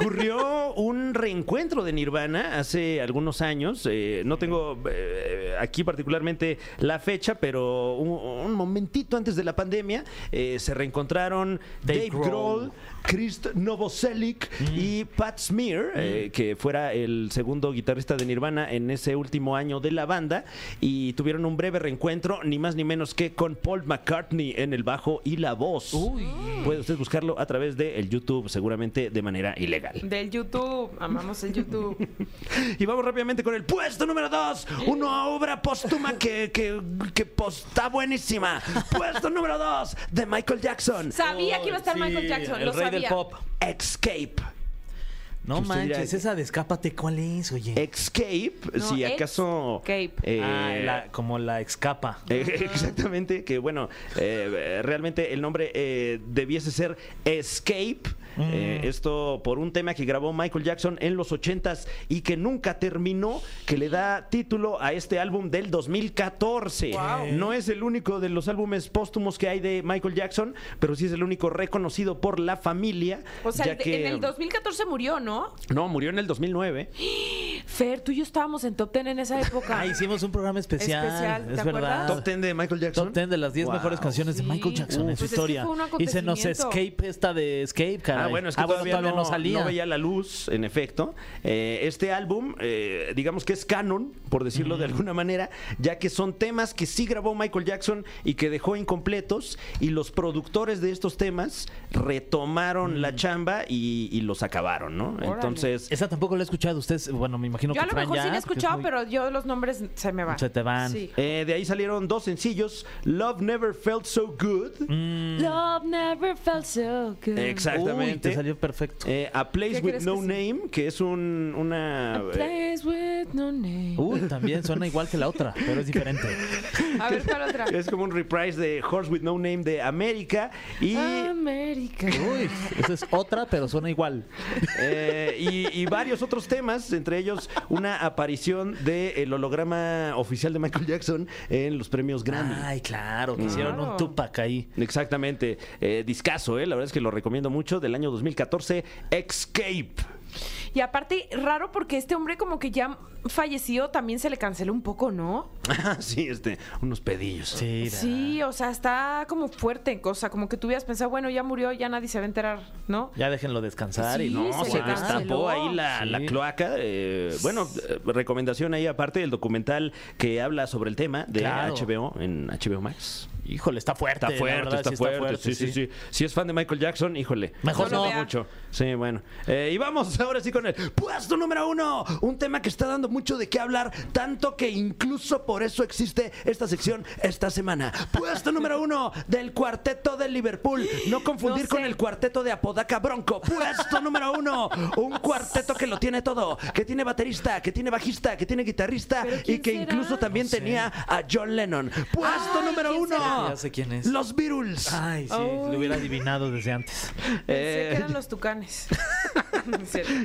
Ocurrió un reencuentro de Nirvana hace algunos años. eh, no tengo eh, aquí particularmente la fecha, pero un, un momentito antes de la pandemia eh, se reencontraron Dave Dave, Grohl, Chris Novoselic y Pat Smear, eh, que fuera el segundo guitarrista de Nirvana en ese último año de la banda, y tuvieron un breve reencuentro, ni más ni menos que con Paul McCartney en el bajo y la voz. Puede usted buscarlo a través de el YouTube, seguramente de manera ilegal. Del YouTube. Amamos el YouTube. Y vamos rápidamente con el puesto número 2. Una obra póstuma que, que, que está buenísima. Puesto número 2 de Michael Jackson. Sabía que iba a estar Sí, Michael Jackson. El lo rey sabía. Del pop. Escape. No Que usted dirá, manches, esa de escápate, ¿cuál es, oye? Escape, No, si acaso. Escape. eh, Ah, la- como la escapa. eh, exactamente, que bueno, eh, realmente el nombre eh, debiese ser Escape. Eh, esto por un tema que grabó Michael Jackson en los 80s y que nunca terminó, que le da título a este álbum del 2014. Wow. No es el único de los álbumes póstumos que hay de Michael Jackson, pero sí es el único reconocido por la familia. O sea, ya que, en el 2014 murió, ¿no? No, murió en el 2009. Fer, tú y yo estábamos en Top Ten en esa época. Ah, hicimos un programa especial. Especial, ¿te es verdad. Top 10 de Michael Jackson. Top 10 de las 10 Wow. mejores canciones de. Michael Jackson en su Pues es que historia. fue un y se nos escape esta de Escape, caray. Ah, bueno, es que bueno, todavía, no, salía. no veía la luz, en efecto. Eh, este álbum, eh, digamos que es canon, por decirlo de alguna manera, ya que son temas que sí grabó Michael Jackson y que dejó incompletos, y los productores de estos temas retomaron la chamba y, y los acabaron, ¿no? Órale. Entonces, Esa tampoco la he escuchado. Ustedes, bueno, me imagino Yo que a lo mejor ya, sí la he es escuchado, muy- pero yo los nombres se me van. Se te van. Sí. eh, de ahí salieron dos sencillos, Love Never Felt So Good. Love never felt so good. Exactamente. Te salió perfecto. Eh, a Place ¿Qué with No que sí? Name, que es un, una... A place with no name. Uy, también suena igual que la otra, pero es diferente. A ver, ¿cuál otra? Es como un reprise de Horse with No Name de América y, América. Uy, esa es otra, pero suena igual. eh, y, y varios otros temas, entre ellos una aparición del holograma oficial de Michael Jackson en los premios Grammy. Ay, claro, que hicieron Claro. un Tupac ahí. Exactamente, eh, discaso, eh, la verdad es que lo recomiendo mucho, del año 2014, Escape. Y aparte, raro porque este hombre como que ya falleció, también se le canceló un poco, ¿no? sí, este, unos pedillos. Sí, Sí, o sea, está como fuerte en cosa, como que tú hubieras pensado, bueno, ya murió, ya nadie se va a enterar, ¿no? Ya déjenlo descansar y Sí, no, No, se se destapó ahí la, Sí. la cloaca. eh, bueno, eh, recomendación ahí aparte del documental que habla sobre el tema de Claro. HBO en HBO Max. Híjole, está fuerte. Está fuerte, verdad, está, sí fuerte, Sí, sí, sí, Si es fan de Michael Jackson, híjole. Mejor No no. mucho. Sí, bueno. Eh, y vamos ahora sí con el puesto número uno. Un tema que está dando mucho de qué hablar, tanto que incluso por eso existe esta sección esta semana. Puesto número uno del cuarteto de Liverpool. No confundir No sé. con el cuarteto de Apodaca Bronco. Puesto número uno. Un cuarteto que lo tiene todo. Que tiene baterista, que tiene bajista, que tiene guitarrista ¿Pero y que será? incluso también No sé. tenía a John Lennon. Puesto Ay, número ¿quién uno. será? Ya sé quién es. Los Beatles. Ay, sí, Ay. lo hubiera adivinado desde antes. Pensé Eh, que eran los tucanes.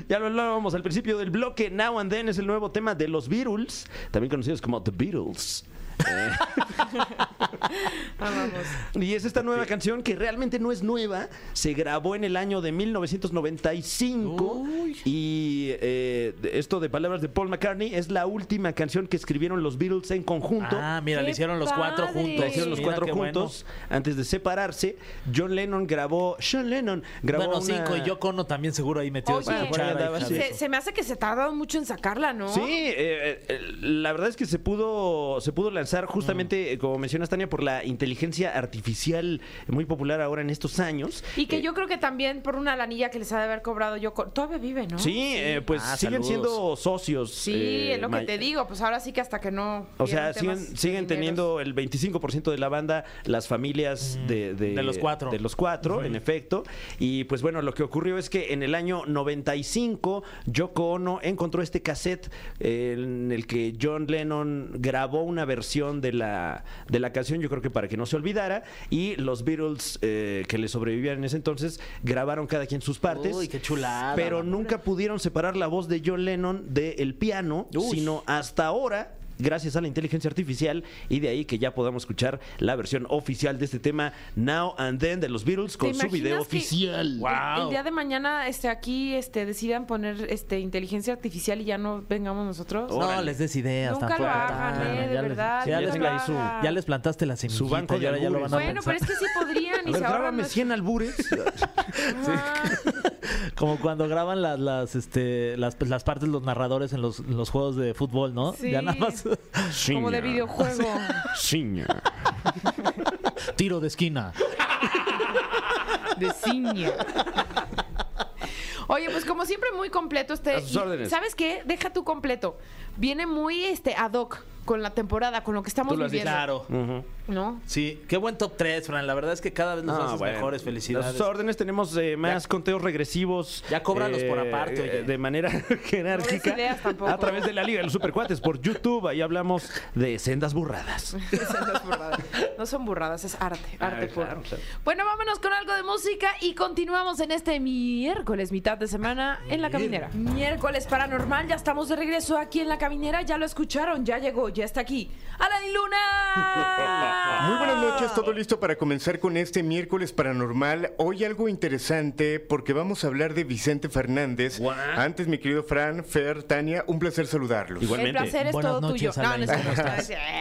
Ya lo hablábamos al principio del bloque. Now and Then es el nuevo tema de los Beatles, también conocidos como The Beatles. Ah, Y es esta nueva canción que realmente no es nueva. Se grabó en el año de 1995. Y eh, esto de palabras de Paul McCartney es la última canción que escribieron los Beatles en conjunto. Ah, mira, ¡Qué le hicieron los cuatro padre! juntos. La hicieron los Mira cuatro bueno. juntos antes de separarse. John Lennon grabó. Sean Lennon grabó. Bueno, una- cinco y Yoko Ono también seguro ahí metió Oye, su cuchara, se, me hace que se tardó mucho en sacarla, ¿no? Sí, eh, eh, la verdad es que se pudo, se pudo lanzar justamente, Mm. como mencionas, Tania, por la inteligencia artificial muy popular ahora en estos años. Y que Eh, yo creo que también por una lanilla que les ha de haber cobrado yo. Todavía vive, ¿no? Sí, eh, pues Ah, siguen saludos. siendo socios. Sí, eh, es lo que te digo. Pues ahora sí que hasta que no. O sea, siguen, de siguen teniendo el 25% de la banda, las familias de, Mm, de los cuatro. De los cuatro, en efecto. Y pues bueno, lo que ocurrió es que en el año 95, Yoko Ono encontró este cassette en el que John Lennon grabó una versión de la, de la canción, yo creo que para que no se olvidara. Y los Beatles, eh, que le sobrevivían en ese entonces, grabaron cada quien sus partes. Uy, qué chulada. Pero nunca pudieron separar la voz de John Lennon del piano, Uy. sino hasta ahora gracias a la inteligencia artificial y de ahí que ya podamos escuchar la versión oficial de este tema Now and Then de los Beatles con ¿Te su video oficial. El, el día de mañana este aquí este decidan poner este inteligencia artificial y ya no vengamos nosotros. No Órale. les des ideas Nunca tampoco. lo hagan, Tania, eh, de ya les- verdad, ya, no les, lo pla- hagan. ya les plantaste la semillita banco de y ahora ya lo van a Bueno, pero pensar. es que sí podrían A y ver, se ahorran grábame los- 100 albures. Ah, Como cuando graban las, las, este, las, las partes los narradores en los, en los juegos de fútbol, ¿no? Sí. Ya nada más como de videojuego. Ciña. tiro de esquina. De ciña. Oye, pues como siempre muy completo este. A sus y, órdenes. ¿Sabes qué? Deja tu completo. Viene muy este ad hoc con la temporada, con lo que estamos Tú lo has viviendo. Claro. ¿No? Sí, qué buen top 3, Fran. La verdad es que cada vez nos Ah, haces bueno. mejores. Felicidades. A sus órdenes tenemos eh, más Ya- conteos regresivos. Ya cóbralos por aparte, oye. eh, De manera jerárquica. ideas tampoco. a través de la Liga de los Supercuates por YouTube. Ahí hablamos de sendas burradas. Esas no son burradas, es arte. Arte puro. claro, claro. Bueno, vámonos con algo de música y continuamos en este miércoles, mitad de semana, en la caminera. Miércoles paranormal, ya estamos de regreso aquí en la caminera. Ya lo escucharon, ya llegó ya está aquí. ¡Alain Luna! Muy buenas noches, todo listo para comenzar con este miércoles paranormal. Hoy algo interesante porque vamos a hablar de Vicente Fernández. Guau. Antes, mi querido Fran, Fer, Tania, un placer saludarlos. Igual. El Igualmente. placer es Buenas todo noches, tuyo. No, no es Alain. cierto, ¿Cómo no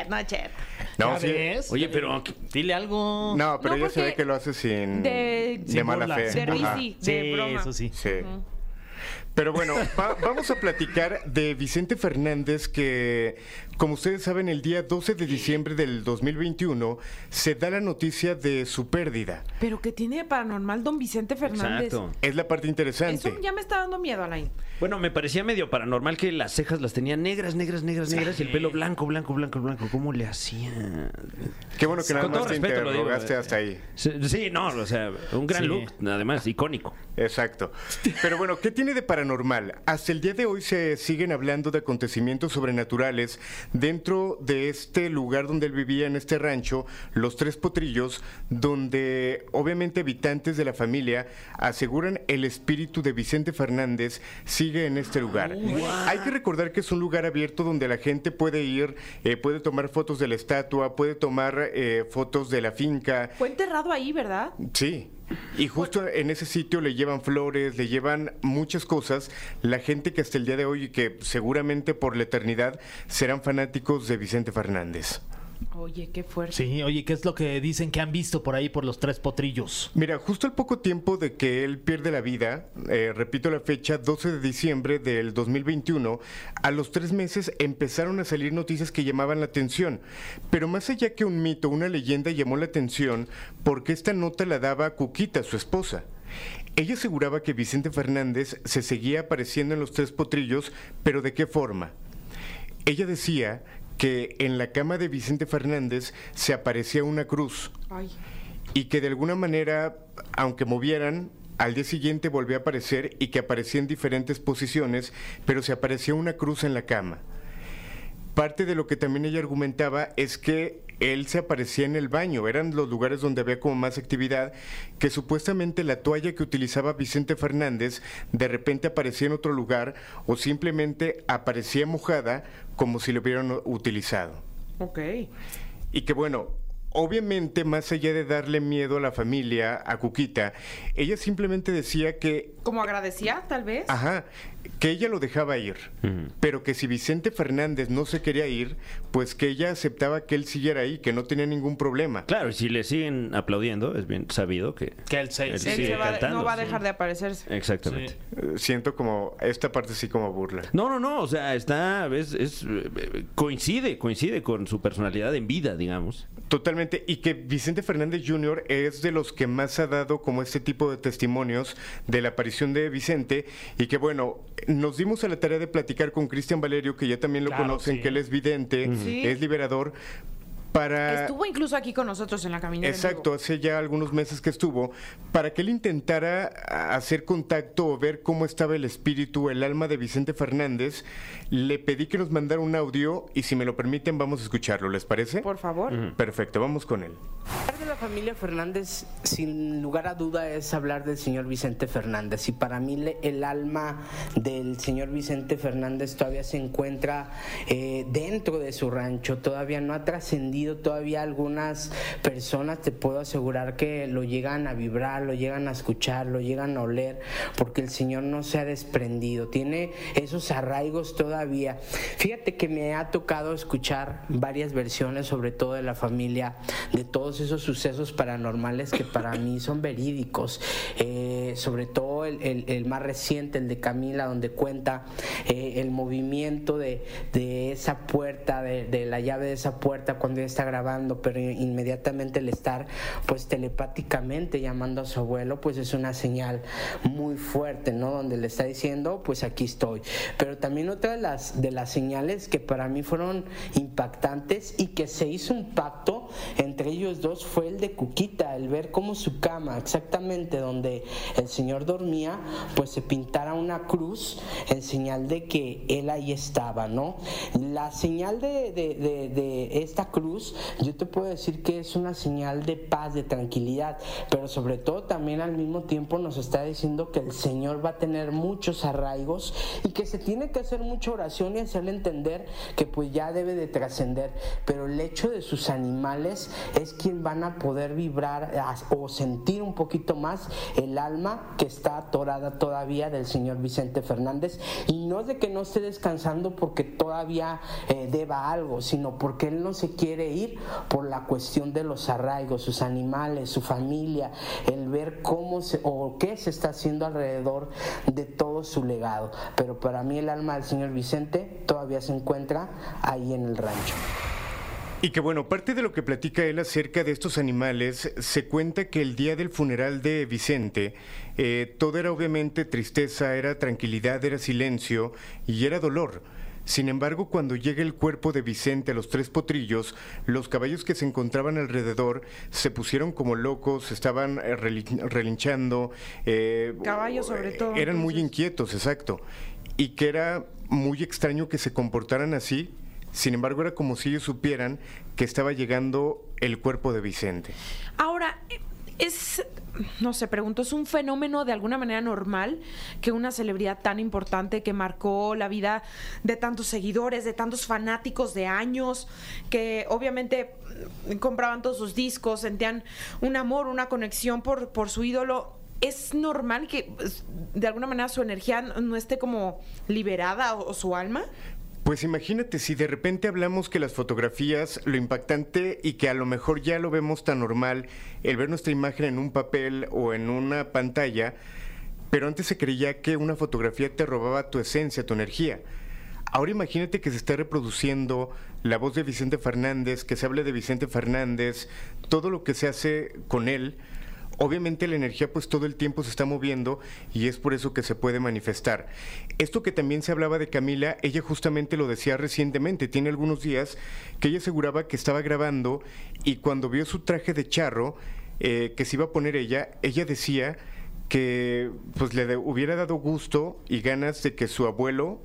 no es cierto. No, ¿Ya sí. Oye, pero Dile algo. No, pero No, ya se ve que lo hace sin De- de mala burla, fe. De Ajá. risi, Sí, de broma. eso sí. Sí. Pero bueno, va- vamos a platicar de Vicente Fernández que, como ustedes saben, el día 12 de diciembre del 2021 se da la noticia de su pérdida. Pero que tiene de paranormal don Vicente Fernández. Exacto. Es la parte interesante. Eso ya me está dando miedo, Alain. Bueno, me parecía medio paranormal que las cejas las tenía negras, negras, negras, negras y el pelo blanco, blanco, blanco, blanco. ¿Cómo le hacía? Qué bueno que nada Con todo más te respeto lo digo, interrogaste eh. hasta ahí. Sí, sí, no, o sea, un gran Sí. look, además, icónico. Exacto. Pero bueno, ¿qué tiene de paranormal? Hasta el día de hoy se siguen hablando de acontecimientos sobrenaturales dentro de este lugar donde él vivía, en este rancho, Los Tres Potrillos, donde obviamente habitantes de la familia aseguran el espíritu de Vicente Fernández sigue en este lugar. Hay que recordar que es un lugar abierto donde la gente puede ir, eh, puede tomar fotos de la estatua, puede tomar eh, fotos de la finca. Fue enterrado ahí, ¿verdad? Sí. Y justo en ese sitio le llevan flores, le llevan muchas cosas. La gente que hasta el día de hoy y que seguramente por la eternidad serán fanáticos de Vicente Fernández. Oye, qué fuerte. Sí, oye, ¿qué es lo que dicen que han visto por ahí por los tres potrillos? Mira, justo al poco tiempo de que él pierde la vida, eh, repito la fecha, 12 de diciembre del 2021, a los tres meses empezaron a salir noticias que llamaban la atención. Pero más allá que un mito, una leyenda llamó la atención porque esta nota la daba Cuquita, su esposa. Ella aseguraba que Vicente Fernández se seguía apareciendo en los tres potrillos, pero ¿de qué forma? Ella decía que en la cama de Vicente Fernández se aparecía una cruz Ay. y que de alguna manera, aunque movieran, al día siguiente volvió a aparecer y que aparecía en diferentes posiciones, pero se aparecía una cruz en la cama. Parte de lo que también ella argumentaba es que él se aparecía en el baño, eran los lugares donde había como más actividad, que supuestamente la toalla que utilizaba Vicente Fernández de repente aparecía en otro lugar o simplemente aparecía mojada como si lo hubieran utilizado. Ok. Y que bueno, obviamente más allá de darle miedo a la familia, a Cuquita, ella simplemente decía que, ¿Como agradecía, tal vez? ajá, que ella lo dejaba ir, pero que si Vicente Fernández no se quería ir, pues que ella aceptaba que él siguiera ahí, que no tenía ningún problema. Claro, y si le siguen aplaudiendo, es bien sabido que... Que él se- Él Él sigue se va- cantando, no va a sí. dejar de aparecerse. Exactamente. Eh, Siento como, esta parte sí como burla. No, no, no, o sea, está, es, es, eh, coincide, coincide con su personalidad en vida, digamos. Totalmente, y que Vicente Fernández Jr. es de los que más ha dado como este tipo de testimonios de la aparición de Vicente y que bueno, nos dimos a la tarea de platicar con Cristian Valerio, que ya también lo Claro, conocen, sí. que él es vidente, Sí. es liberador, para... Estuvo incluso aquí con nosotros en la caminera. en Exacto, hace ya algunos meses que estuvo, para que él intentara hacer contacto o ver cómo estaba el espíritu, el alma de Vicente Fernández, le pedí que nos mandara un audio y si me lo permiten vamos a escucharlo, ¿les parece? Por favor. Perfecto, vamos con él. Hablar de la familia Fernández, sin lugar a duda, es hablar del señor Vicente Fernández. Y para mí el alma del señor Vicente Fernández todavía se encuentra eh, dentro de su rancho, todavía no ha trascendido, todavía algunas personas te puedo asegurar que lo llegan a vibrar, lo llegan a escuchar, lo llegan a oler, porque el señor no se ha desprendido, tiene esos arraigos todavía. Fíjate que me ha tocado escuchar varias versiones, sobre todo de la familia, de todos esos sucesos paranormales que para mí son verídicos. Eh, sobre todo el, más reciente, el de Camila, donde cuenta eh, el movimiento de, esa puerta, de, de la llave de esa puerta cuando ella está grabando, pero inmediatamente el estar pues telepáticamente llamando a su abuelo, pues es una señal muy fuerte, ¿no? Donde le está diciendo, pues aquí estoy. Pero también otra de las, de las señales que para mí fueron impactantes y que se hizo un pacto entre ellos dos fue el de Cuquita, el ver cómo su cama, exactamente donde el señor dormía, pues se pintara una cruz en señal de que él ahí estaba, ¿no? La señal de, de- de- de esta cruz, yo te puedo decir que es una señal de paz, de tranquilidad, pero sobre todo también al mismo tiempo nos está diciendo que el Señor va a tener muchos arraigos y que se tiene que hacer mucha oración y hacerle entender que pues ya debe de trascender, pero el hecho de sus animales es quien van a poder vibrar o sentir un poquito más el alma que está atorada todavía del señor Vicente Fernández. Y no de que no esté descansando porque todavía eh, deba algo, sino porque él no se quiere ir por la cuestión de los arraigos, sus animales, su familia, el ver cómo se o qué se está haciendo alrededor de todo su legado. Pero para mí el alma del señor Vicente todavía se encuentra ahí en el rancho. Y que bueno, parte de lo que platica él acerca de estos animales, se cuenta que el día del funeral de Vicente, eh, todo era obviamente tristeza, era tranquilidad, era silencio y era dolor. Sin embargo, cuando llega el cuerpo de Vicente a los tres potrillos, los caballos que se encontraban alrededor se pusieron como locos, estaban eh, relin- relinchando. eh, Caballos sobre todo, Eran muy inquietos, exacto. Y que era muy extraño que se comportaran así. Sin embargo, era como si ellos supieran que estaba llegando el cuerpo de Vicente. Ahora, es, no sé, pregunto, ¿es un fenómeno de alguna manera normal que una celebridad tan importante que marcó la vida de tantos seguidores, de tantos fanáticos de años, que obviamente compraban todos sus discos, sentían un amor, una conexión por, su ídolo? ¿Es normal que pues, de alguna manera su energía no esté como liberada o su alma? Pues imagínate si de repente hablamos que las fotografías, lo impactante y que a lo mejor ya lo vemos tan normal, el ver nuestra imagen en un papel o en una pantalla, pero antes se creía que una fotografía te robaba tu esencia, tu energía. Ahora imagínate que se está reproduciendo la voz de Vicente Fernández, que se hable de Vicente Fernández, todo lo que se hace con él. Obviamente la energía pues todo el tiempo se está moviendo y es por eso que se puede manifestar. Esto que también se hablaba de Camila, ella justamente lo decía recientemente, tiene algunos días que ella aseguraba que estaba grabando y cuando vio su traje de charro eh, que se iba a poner ella, ella decía que pues le hubiera dado gusto y ganas de que su abuelo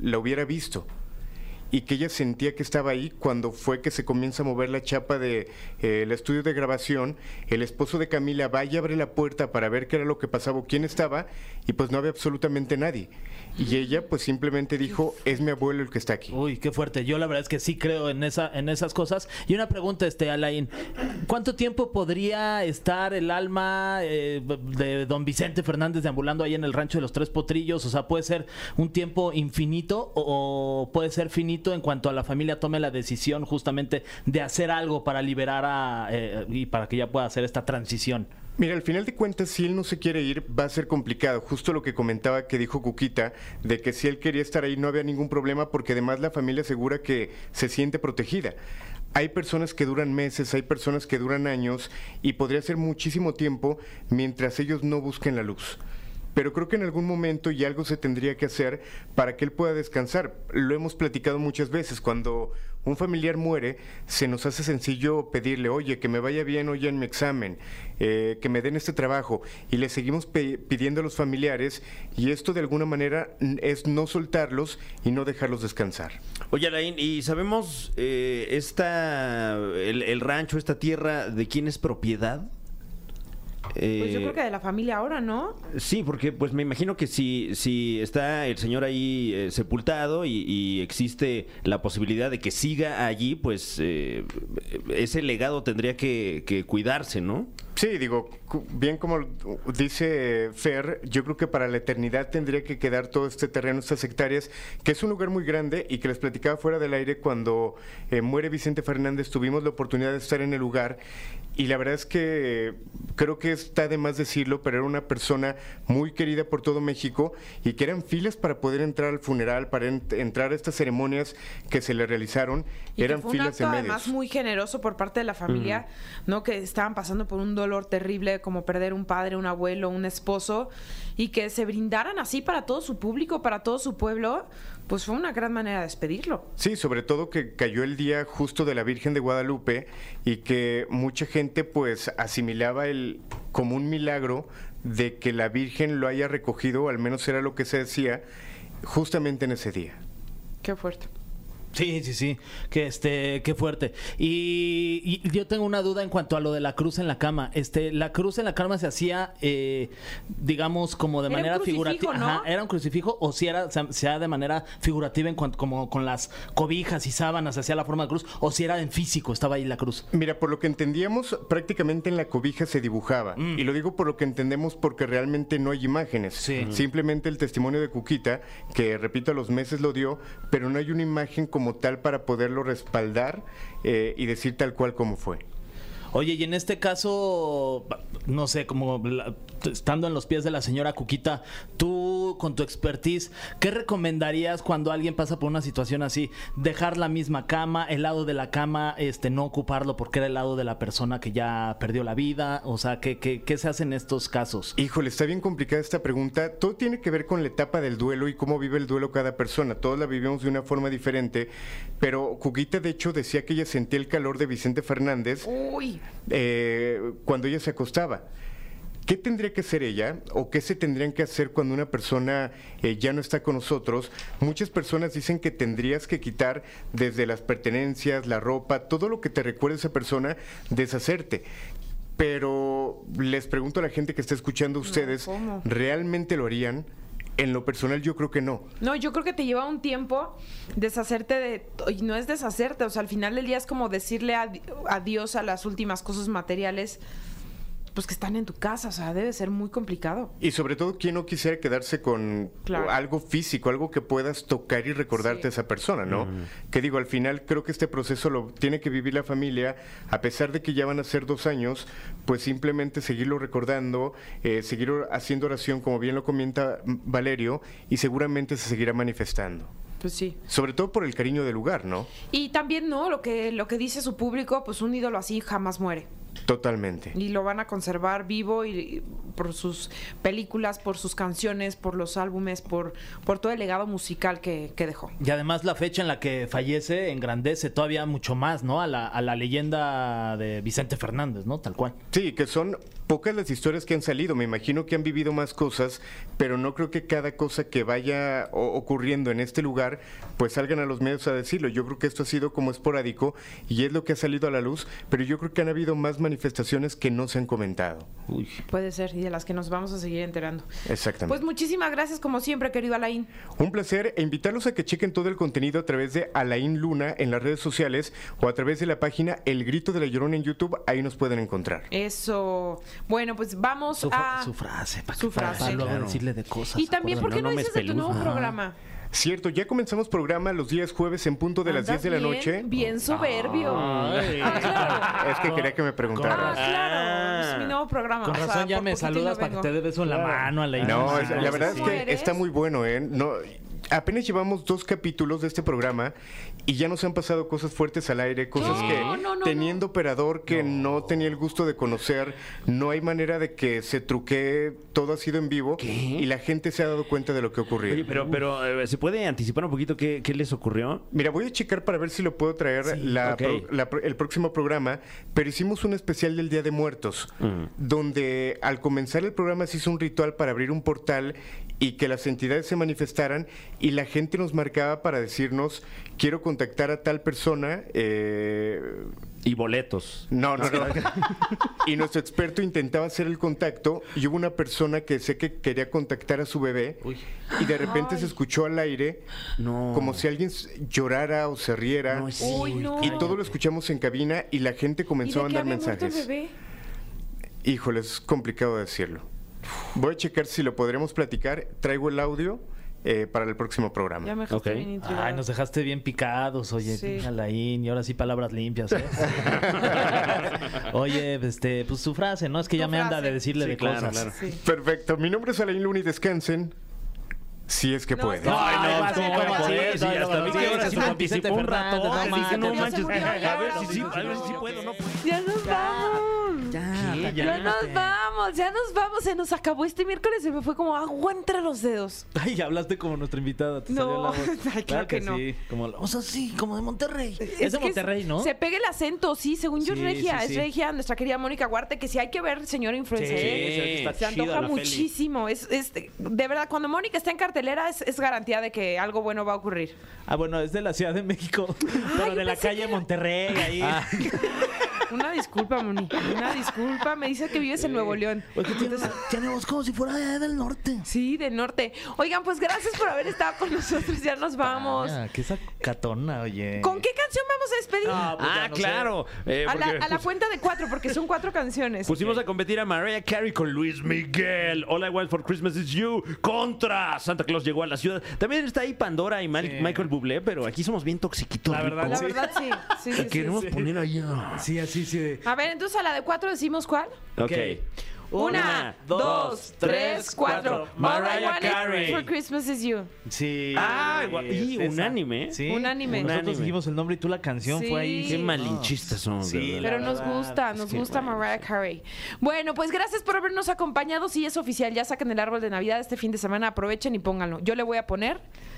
la hubiera visto y que ella sentía que estaba ahí cuando fue que se comienza a mover la chapa del de, eh, el estudio de grabación, el esposo de Camila va y abre la puerta para ver qué era lo que pasaba o quién estaba y pues no había absolutamente nadie. Y ella pues simplemente dijo, es mi abuelo el que está aquí. Uy, qué fuerte. Yo la verdad es que sí creo en esa, en esas cosas. Y una pregunta, este, Alain. ¿Cuánto tiempo podría estar el alma eh, de don Vicente Fernández deambulando ahí en el rancho de los Tres Potrillos? O sea, ¿puede ser un tiempo infinito o, puede ser finito en cuanto a la familia tome la decisión justamente de hacer algo para liberar a, eh, y para que ya pueda hacer esta transición? Mira, al final de cuentas, si él no se quiere ir, va a ser complicado. Justo lo que comentaba que dijo Cuquita, de que si él quería estar ahí no había ningún problema, porque además la familia asegura que se siente protegida. Hay personas que duran meses, hay personas que duran años, y podría ser muchísimo tiempo mientras ellos no busquen la luz. Pero creo que en algún momento y algo se tendría que hacer para que él pueda descansar. Lo hemos platicado muchas veces. Cuando un familiar muere, se nos hace sencillo pedirle, oye, que me vaya bien hoy en mi examen, eh, que me den este trabajo. Y le seguimos pidiendo a los familiares y esto de alguna manera es no soltarlos y no dejarlos descansar. Oye, Alain, ¿y sabemos eh, esta, el rancho, esta tierra, de quién es propiedad? Pues yo Eh, creo que de la familia ahora, ¿no? Sí, porque pues me imagino que si, si está el señor ahí eh, sepultado y, y existe la posibilidad de que siga allí, pues eh, ese legado tendría que, que cuidarse, ¿no? Sí, digo, bien como dice Fer, yo creo que para la eternidad tendría que quedar todo este terreno, estas hectáreas, que es un lugar muy grande y que les platicaba fuera del aire cuando eh, muere Vicente Fernández, tuvimos la oportunidad de estar en el lugar y la verdad es que creo que está de más decirlo, pero era una persona muy querida por todo México y que eran filas para poder entrar al funeral, para en- entrar a estas ceremonias que se le realizaron, Y eran que fue un filas acto de medios. además muy generoso por parte de la familia, ¿no? Que estaban pasando por un dolor terrible como perder un padre, un abuelo, un esposo y que se brindaran así para todo su público, para todo su pueblo, pues fue una gran manera de despedirlo. Sí, sobre todo que cayó el día justo de la Virgen de Guadalupe y que mucha gente pues asimilaba el como un milagro de que la Virgen lo haya recogido, al menos era lo que se decía, justamente en ese día. Qué fuerte. Sí, sí, sí. Que este, qué fuerte. Y, y yo tengo una duda en cuanto a lo de la cruz en la cama. Este, la cruz en la cama se hacía, eh, digamos, como de Era un manera crucifijo, figurativa. ¿no? Ajá, era un crucifijo o si era, se, sea de manera figurativa en cuanto, como con las cobijas y sábanas hacía la forma de cruz, o si era en físico, estaba ahí la cruz. Mira, por lo que entendíamos, prácticamente en la cobija se dibujaba. Y lo digo por lo que entendemos porque realmente no hay imágenes. Sí. Simplemente el testimonio de Cuquita, que repito, a los meses lo dio, pero no hay una imagen como tal para poderlo respaldar eh, y decir tal cual como fue. Oye, y en este caso, no sé, como la- estando en los pies de la señora Cuquita, tú con tu expertise, ¿qué recomendarías cuando alguien pasa por una situación así? Dejar la misma cama, el lado de la cama, este, no ocuparlo porque era el lado de la persona que ya perdió la vida, o sea, ¿qué, qué, qué se hace en estos casos? Híjole, está bien complicada esta pregunta. Todo tiene que ver con la etapa del duelo y cómo vive el duelo cada persona. Todos la vivimos de una forma diferente, pero Cuquita de hecho decía que ella sentía el calor de Vicente Fernández Uy, eh, cuando ella se acostaba. ¿Qué tendría que hacer ella o qué se tendrían que hacer cuando una persona eh, ya no está con nosotros? Muchas personas dicen que tendrías que quitar desde las pertenencias, la ropa, todo lo que te recuerde a esa persona, deshacerte. Pero les pregunto a la gente que está escuchando a ustedes. ¿realmente lo harían? En lo personal yo creo que no. No, yo creo que te lleva un tiempo deshacerte de... Y no es deshacerte, o sea, al final del día es como decirle adi- adiós a las últimas cosas materiales, pues que están en tu casa, o sea, debe ser muy complicado. Y sobre todo, ¿quién no quisiera quedarse con Claro. algo físico, algo que puedas tocar y recordarte Sí. a esa persona, ¿no? Que digo, al final creo que este proceso lo tiene que vivir la familia, a pesar de que ya van a ser dos años, pues simplemente seguirlo recordando, eh, seguir haciendo oración, como bien lo comenta Valerio, y seguramente se seguirá manifestando. Pues sí. Sobre todo por el cariño del lugar, ¿no? Y también, ¿no? Lo que, lo que dice su público, pues un ídolo así jamás muere. Totalmente. Y lo van a conservar vivo y, y por sus películas, por sus canciones, por los álbumes, por, por todo el legado musical que, que dejó. Y además la fecha en la que fallece engrandece todavía mucho más, ¿no? A la, a la leyenda de Vicente Fernández, ¿no? Tal cual. Sí, que son pocas las historias que han salido. Me imagino que han vivido más cosas, pero no creo que cada cosa que vaya ocurriendo en este lugar, pues salgan a los medios a decirlo. Yo creo que esto ha sido como esporádico y es lo que ha salido a la luz, pero yo creo que han habido más manifestaciones que no se han comentado. Puede ser, y de las que nos vamos a seguir enterando. Exactamente. Pues muchísimas gracias, como siempre, querido Alain. Un placer e invitarlos a que chequen todo el contenido a través de Alain Luna en las redes sociales o a través de la página El Grito de la Llorona en YouTube. Ahí nos pueden encontrar. Eso. Bueno, pues vamos Su, a. su frase, para Su frase. luego Claro. decirle de cosas. Y también, ¿por qué no, no dices de tu nuevo programa? Cierto, ya comenzamos programa los días jueves en punto de las Andas 10 de la bien- noche. Bien soberbio. Ay. Ah, claro. Es que quería que me Ah, preguntaras. claro. Es mi nuevo programa. Con o sea, razón ya me no saludas para que te dé beso en la mano a la No, la verdad es sí. ¿Cómo que está muy bueno, ¿eh? No, apenas llevamos dos capítulos de este programa y ya nos han pasado cosas fuertes al aire, cosas que no, no, teniendo operador que no. tenía el gusto de conocer, no hay manera de que se truquee, todo ha sido en vivo y la gente se ha dado cuenta de lo que ocurrió. Oye, pero, pero eh, ¿se puede anticipar un poquito qué, qué les ocurrió? Mira, voy a checar para ver si lo puedo traer la pro- la el próximo programa, pero hicimos un especial del Día de Muertos, donde al comenzar el programa se hizo un ritual para abrir un portal y que las entidades se manifestaran y la gente nos marcaba para decirnos, quiero contactar a tal persona. eh, Y boletos. no, no, no. y nuestro experto intentaba hacer el contacto y hubo una persona que sé que quería contactar a su bebé y de repente se escuchó al aire No. como si alguien llorara o se riera. No es Uy, no. Y todo lo escuchamos en cabina y la gente ¿Y comenzó a mandar mensajes. bebé? Híjole, es complicado decirlo. Voy a checar si lo podremos platicar. Traigo el audio eh, para el próximo programa. Ya me dejaste Ok. bien. Ay, nos dejaste bien picados, oye, Sí. Alain, y ahora sí palabras limpias, ¿eh? oye, este, pues su frase, ¿no? Es que ya Tu me anda frase. de decirle Sí, de claro, cosas. claro. Sí. Perfecto. Mi nombre es Alain Luna y descansen. Si es que No, pueden. no, Ay, no, vas, ¿cómo ¿cómo va a ser? Sí, hasta no, que ahora Vicente anticipó un no manches. se se murió. a ver si sí puedo, no puedo. Ya nos vamos. Ya, ¿Qué? ya, nos vamos, ya nos vamos. Se nos acabó este miércoles. Se me fue como agua entre los dedos. Ay, hablaste como nuestra invitada. Te No, salió la voz. ay, claro que no. sí. Como, o sea, sí, como de Monterrey. Es, Es de Monterrey, ¿no? Se pega el acento, sí, según yo es Sí, regia. sí, Es regia, nuestra querida Mónica Guarte, que sí hay que ver, señora influencer. Sí, ¿eh? Se antoja muchísimo. Es, es- de verdad, cuando Mónica está en cartelera, es, es garantía de que algo bueno va a ocurrir. Ah, bueno, es de la Ciudad de México, pero de la calle que Monterrey, ahí. Una disculpa, Moni. Una disculpa. Me dice que vives en Nuevo León. Porque tienes, tiene voz como si fuera de- del norte. Sí, del norte. Oigan, pues gracias por haber estado con nosotros. Ya nos vamos. Ah, qué sacatona, oye. ¿Con qué canción vamos a despedir? Ah, pues Ah, no claro. eh, a, la, porque a la pus- cuenta de cuatro, porque son cuatro canciones. Pusimos a competir a Mariah Carey con Luis Miguel. All I Want for Christmas is You. Contra Santa Claus llegó a la ciudad. También está ahí Pandora y Mal- Michael Bublé, pero aquí somos bien toxiquitos. La verdad, la verdad, sí. sí, sí, sí. Queremos poner ahí. ah. Sí, así, sí. de- A ver, entonces a la de cuatro decimos cuál. Ok. Una, dos, tres, cuatro. Mariah Carey. For Christmas is you. Sí. Ah, igual- y esa. unánime. Sí. Unánime. Nosotros Unánime. dijimos el nombre y tú la canción Sí. fue ahí. Qué malinchistas son. Sí, Pero nos gusta, es nos que, gusta bueno. Mariah Carey. Bueno, pues gracias por habernos acompañado. Sí, es oficial. Ya saquen el árbol de Navidad este fin de semana. Aprovechen y pónganlo. Yo le voy a poner.